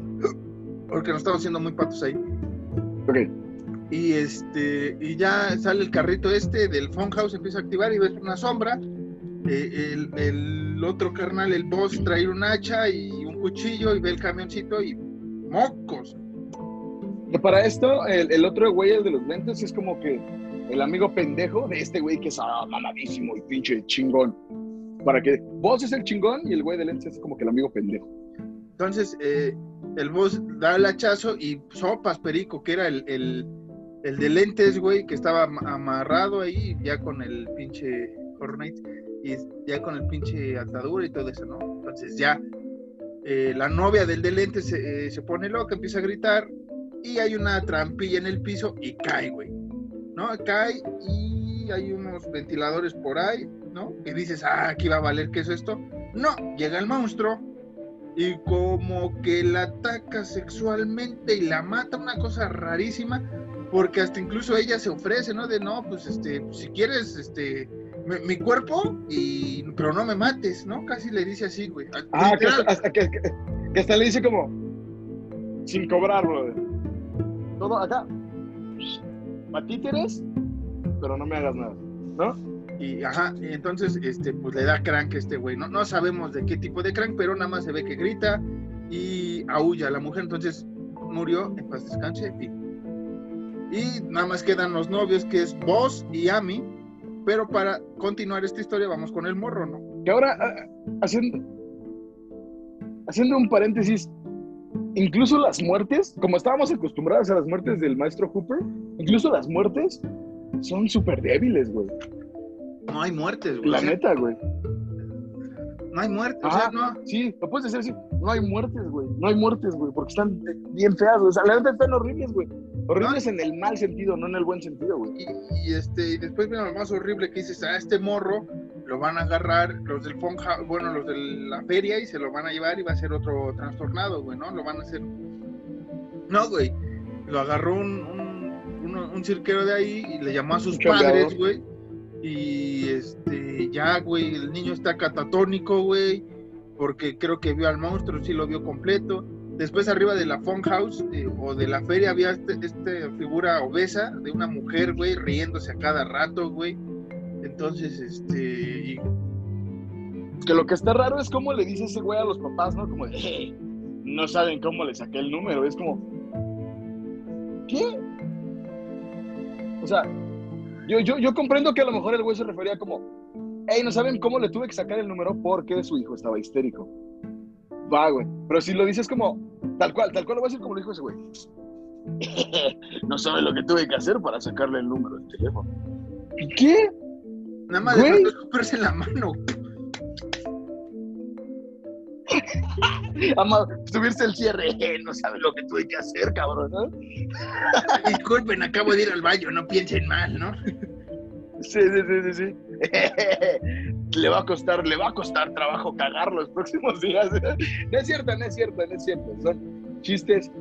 Porque nos estamos haciendo muy patos ahí. Ok. Y este, y ya sale el carrito este del Funhouse, empieza a activar y ves una sombra. Eh, el, el otro carnal, el boss, trae un hacha y un cuchillo y ve el camioncito y mocos. Que para esto, el, otro güey, el de los lentes, es como que el amigo pendejo de este güey que es ah, y pinche chingón. Para que vos es el chingón y el güey de lentes es como que el amigo pendejo. Entonces, eh, el boss da el hachazo y sopas Perico, que era el, el, el de lentes, güey, que estaba am- amarrado ahí ya con el pinche Fortnite y ya con el pinche atadura y todo eso, ¿no? Entonces ya eh, la novia del de lentes se, eh, se pone loca, empieza a gritar y hay una trampilla en el piso y cae, güey, ¿no? Cae y hay unos ventiladores por ahí, ¿no? Y dices, ah, aquí va a valer que es esto. No, llega el monstruo y como que la ataca sexualmente y la mata, una cosa rarísima, porque hasta incluso ella se ofrece, ¿no? De no, pues este, si quieres, este, mi, mi cuerpo, y, pero no me mates, ¿no? Casi le dice así, güey. Ah, que hasta, hasta que, que- que hasta le dice como, sin cobrar, brother. Todo acá, patíteres, pero no me hagas nada, ¿no? Y, ajá, y entonces, este, pues le da crank a este güey. No, no sabemos de qué tipo de crank, pero nada más se ve que grita y aúlla a la mujer. Entonces murió, en paz descanse, fin. Y nada más quedan los novios, que es Boss y Amy. Pero para continuar esta historia, vamos con el morro, ¿no? Que ahora, ah, haciendo, haciendo un paréntesis, incluso las muertes, como estábamos acostumbrados a las muertes del maestro Hooper, incluso las muertes son súper débiles, güey. No hay muertes, güey. La neta, güey. no hay muertes, o sea, no. Sí, lo puedes decir así. No hay muertes, güey. No hay muertes, güey, porque están bien feas, güey. O sea, la neta están horribles, güey. Horribles en el mal sentido, no en el buen sentido, güey. Y, y, este, y después viene lo más horrible que dices, a este morro lo van a agarrar los del Funhouse, bueno, los de la feria y se lo van a llevar y va a ser otro trastornado, güey, ¿no? Lo van a hacer. No, güey. Lo agarró un, un, un cirquero de ahí y le llamó a sus padres, güey. Y este, ya, güey, el niño está catatónico, güey, porque creo que vio al monstruo, sí lo vio completo. Después arriba de la Funhouse eh, o de la feria había este, esta figura obesa de una mujer, güey, riéndose a cada rato, güey. Entonces, este, Que lo que está raro es cómo le dice ese güey a los papás, ¿no? Como de, "Eh, no saben cómo le saqué el número. Es como, ¿qué? O sea, yo, yo, yo comprendo que a lo mejor el güey se refería como, hey, no saben cómo le tuve que sacar el número porque su hijo estaba histérico. Va, güey. Pero si lo dices como, tal cual, tal cual lo voy a decir como lo dijo ese güey. no saben lo que tuve que hacer para sacarle el número del teléfono. ¿Qué? nada más de escuparse en la mano. Ama, subirse el cierre, no saben lo que tuve que hacer, cabrón, ¿no? Disculpen, acabo de ir al baño, no piensen mal, ¿no? Sí, sí, sí, sí, sí. le va a costar, le va a costar trabajo cagar los próximos días. No es cierto, no es cierto, no es cierto. Son chistes,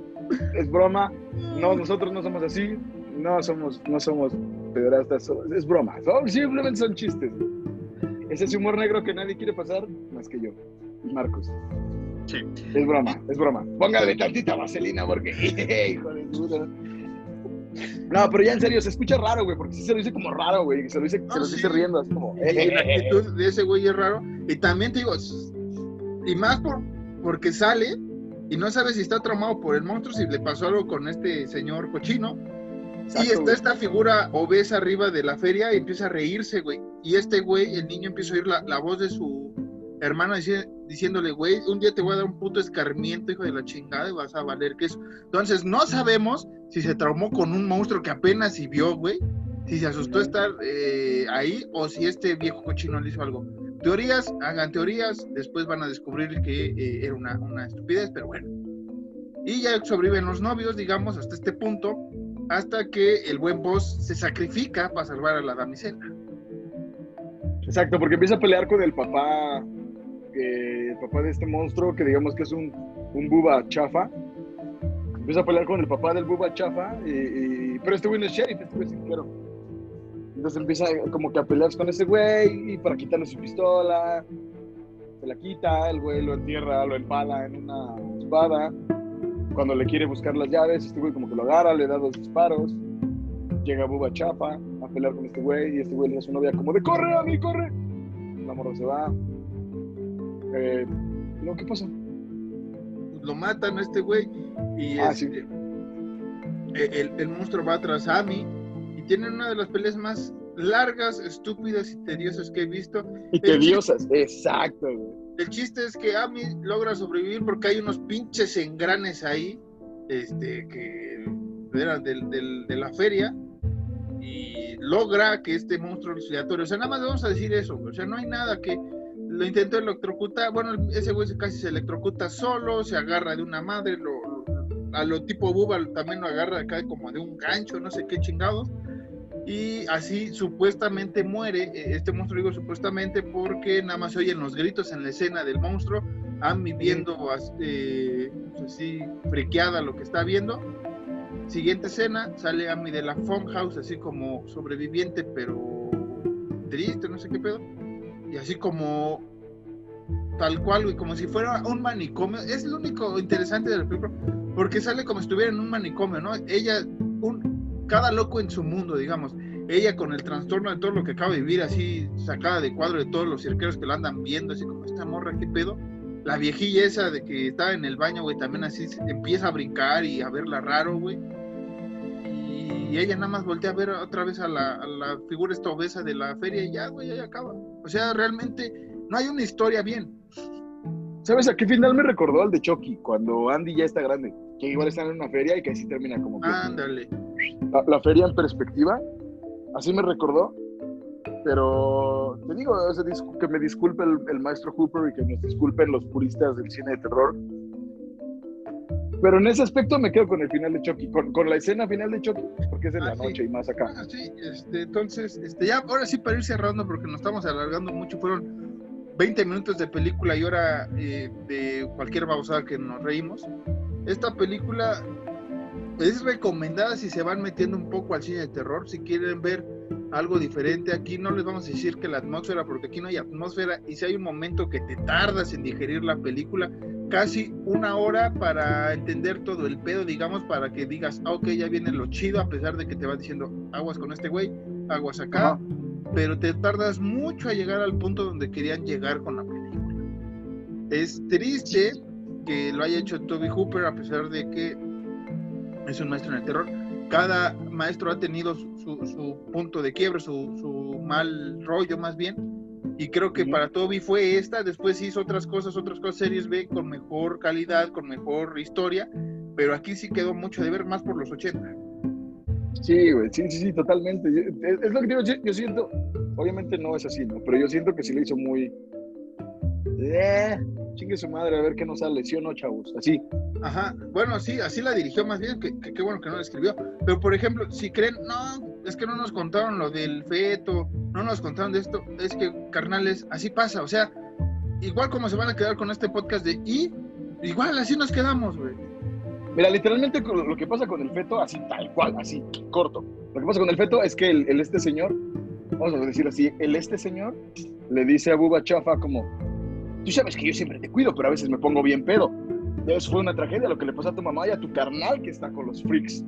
es broma. No, nosotros no somos así. No somos, no somos pederastas, es broma. Son- simplemente son chistes. Es ese humor negro que nadie quiere pasar más que yo. Marcos. Sí. Es broma, es broma. Póngale tantita vaselina porque, hijo de puta. No, pero ya en serio, se escucha raro, güey, porque sí se lo dice como raro, güey. Se lo dice, se Ah, lo sí. dice riendo, así como. Y la actitud de ese güey es raro. Y también te digo, y más por, porque sale y no sabes si está traumado por el monstruo, si le pasó algo con este señor cochino. Exacto, y está güey. esta figura obesa arriba de la feria y empieza a reírse, güey. Y este güey, el niño empieza a oír la, la voz de su hermano dici- diciéndole, güey, un día te voy a dar un puto escarmiento, hijo de la chingada, y vas a valer que eso. Entonces, no sabemos si se traumó con un monstruo que apenas si vio, güey. Si se asustó estar eh, ahí o si este viejo cochino le hizo algo. Teorías, hagan teorías, después van a descubrir que eh, era una, una estupidez, pero bueno. Y ya sobreviven los novios, digamos, hasta este punto, hasta que el buen boss se sacrifica para salvar a la damisela. Exacto, porque empieza a pelear con el papá, el papá de este monstruo, que digamos que es un, un buba chafa. Empieza a pelear con el papá del buba chafa, y, pero este güey no es sheriff, este güey es cinquero. Entonces empieza como que a pelear con ese güey y para quitarle su pistola. Se la quita, el güey lo entierra, lo empala en una espada. Cuando le quiere buscar las llaves, este güey como que lo agarra, le da dos disparos. Llega Buba Chafa a pelear con este güey y este güey le dice a su novia como de corre a mí, corre. La morra se va. Eh, no, ¿qué pasa? Lo matan a este güey y Ah, este, eh, el, el monstruo va tras Amy y tienen una de las peleas más largas, estúpidas y tediosas que he visto. Y tediosas, exacto, güey. El chiste es que Ami logra sobrevivir porque hay unos pinches engranes ahí, este, que eran del, del, de la feria, y logra que este monstruo respiratorio, o sea, nada más vamos a decir eso, o sea, no hay nada que lo intentó electrocutar, bueno, ese güey casi se electrocuta solo, se agarra de una madre, lo, a lo tipo Bubal también lo agarra acá como de un gancho, no sé qué chingados, y así supuestamente muere eh, este monstruo, digo supuestamente porque nada más se oyen los gritos en la escena del monstruo, Ami viendo eh, pues así friqueada lo que está viendo. Siguiente escena, sale Ami de la House así como sobreviviente, pero triste, no sé qué pedo. Y así como tal cual, y como si fuera un manicomio. Es lo único interesante de la porque sale como si estuviera en un manicomio, ¿no? Ella, un, cada loco en su mundo, digamos. Ella con el trastorno de todo lo que acaba de vivir, así sacada de cuadro de todos los cirqueros que la andan viendo, así como esta morra, ¿qué pedo? La viejilla esa de que estaba en el baño, güey, también así empieza a brincar y a verla raro, güey. Y ella nada más voltea a ver otra vez a la, a la figura esta obesa de la feria y ya, güey, ya acaba. O sea, realmente no hay una historia bien. ¿Sabes a qué final me recordó al de Chucky? Cuando Andy ya está grande, que igual está en una feria y que así termina como que... Ándale la, feria en perspectiva. Así me recordó. Pero te digo, que me disculpe el, maestro Hooper y que nos disculpen los puristas del cine de terror. Pero en ese aspecto me quedo con el final de Chucky, con, la escena final de Chucky, porque es en la ah, noche y más acá. Ah, sí, este, entonces, este, ya, ahora sí para ir cerrando, porque nos estamos alargando mucho, fueron 20 minutos de película y hora eh, de cualquier babosada que nos reímos. Esta película es recomendada si se van metiendo un poco al cine de terror, si quieren ver algo diferente. Aquí no les vamos a decir que la atmósfera, porque aquí no hay atmósfera, y si hay un momento que te tardas en digerir la película, casi una hora para entender todo el pedo, digamos, para que digas, ah, ok, ya viene lo chido, a pesar de que te va diciendo aguas con este güey, aguas acá, pero te tardas mucho a llegar al punto donde querían llegar con la película. Es triste que lo haya hecho Toby Hooper, a pesar de que es un maestro en el terror. Cada maestro ha tenido su, punto de quiebre, su, mal rollo más bien. Y creo que para Toby fue esta, después hizo otras cosas, otras cosas, series B con mejor calidad, con mejor historia, pero aquí sí quedó mucho de ver más por los 80. Sí, güey, sí, sí, sí, totalmente. Es, lo que digo, yo, siento, obviamente no es así, ¿no? Pero yo siento que sí lo hizo muy... Eh, chingue su madre, a ver qué nos sale, ¿sí o no, chavos? Así. Ajá, bueno, sí, así la dirigió más bien, que qué bueno que no la escribió. Pero, por ejemplo, si creen, no, es que no nos contaron lo del feto, no nos contaron de esto, es que, carnales, así pasa, o sea, igual como se van a quedar con este podcast de I, igual así nos quedamos, güey. Mira, literalmente lo que pasa con el feto, así tal cual, así, corto. Lo que pasa con el feto es que el, este señor, vamos a decir así, el este señor le dice a Buba Chafa como, tú sabes que yo siempre te cuido, pero a veces me pongo bien pedo. Eso fue una tragedia, lo que le pasó a tu mamá y a tu carnal que está con los freaks.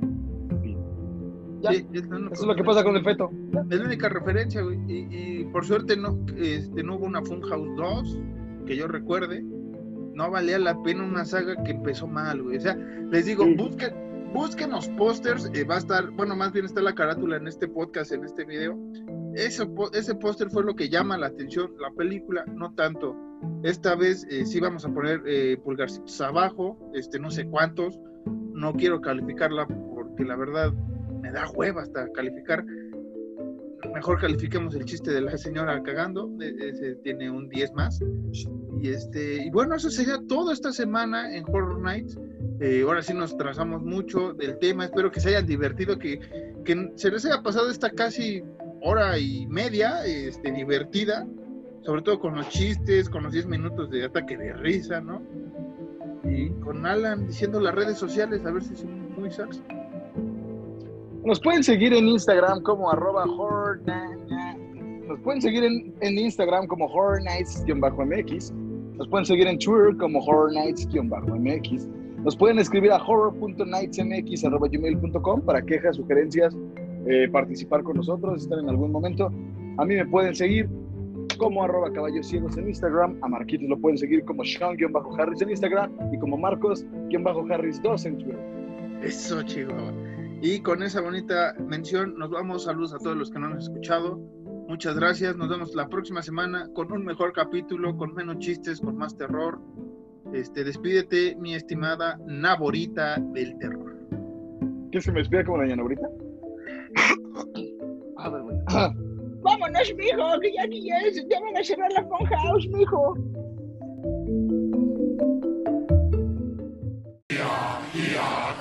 Sí, eso es lo que pasa con el feto. Es la única referencia, güey. Y, por suerte no, este, no hubo una Funhouse 2, que yo recuerde. No valía la pena una saga que empezó mal, güey. O sea, les digo, busquen, busquen los pósters. Eh, va a estar, bueno, más bien está la carátula en este podcast, en este video. Ese, ese póster fue lo que llama la atención, la película, no tanto esta vez eh, sí vamos a poner eh, pulgarcitos abajo, este, no sé cuántos. No quiero calificarla porque la verdad me da hueva hasta calificar. Mejor califiquemos el chiste de la señora cagando, e, ese tiene un 10 más. Y, este, y bueno, eso sería todo esta semana en Horror Nights. Eh, ahora sí nos trazamos mucho del tema. Espero que se hayan divertido, que, que se les haya pasado esta casi hora y media este, divertida sobre todo con los chistes, con los 10 minutos de ataque de risa, ¿no? Y con Alan diciendo las redes sociales, a ver si son muy sacos. Nos pueden seguir en Instagram como arroba Nos pueden seguir en, en Instagram como horror nights-mx. Nos pueden seguir en Twitter como horror nights-mx. Nos pueden escribir a horror.nightsmx.gmail.com para quejas, sugerencias, eh, participar con nosotros, estar en algún momento. A mí me pueden seguir como arroba caballos ciegos en Instagram. A Marquitos lo pueden seguir como Sean-Harris en Instagram y como Marcos-Harris2 en Twitter. Eso, chico. Y con esa bonita mención nos vamos. Saludos a todos los que no han escuchado. Muchas gracias. Nos vemos la próxima semana con un mejor capítulo, con menos chistes, con más terror. Este, despídete, mi estimada Naborita del terror. ¿Qué se me despide como doña Naborita? A ver, güey. Vámonos, mijo, que ya aquí ya, es, ya van a cerrar la Fun House, mijo. Ia, ia,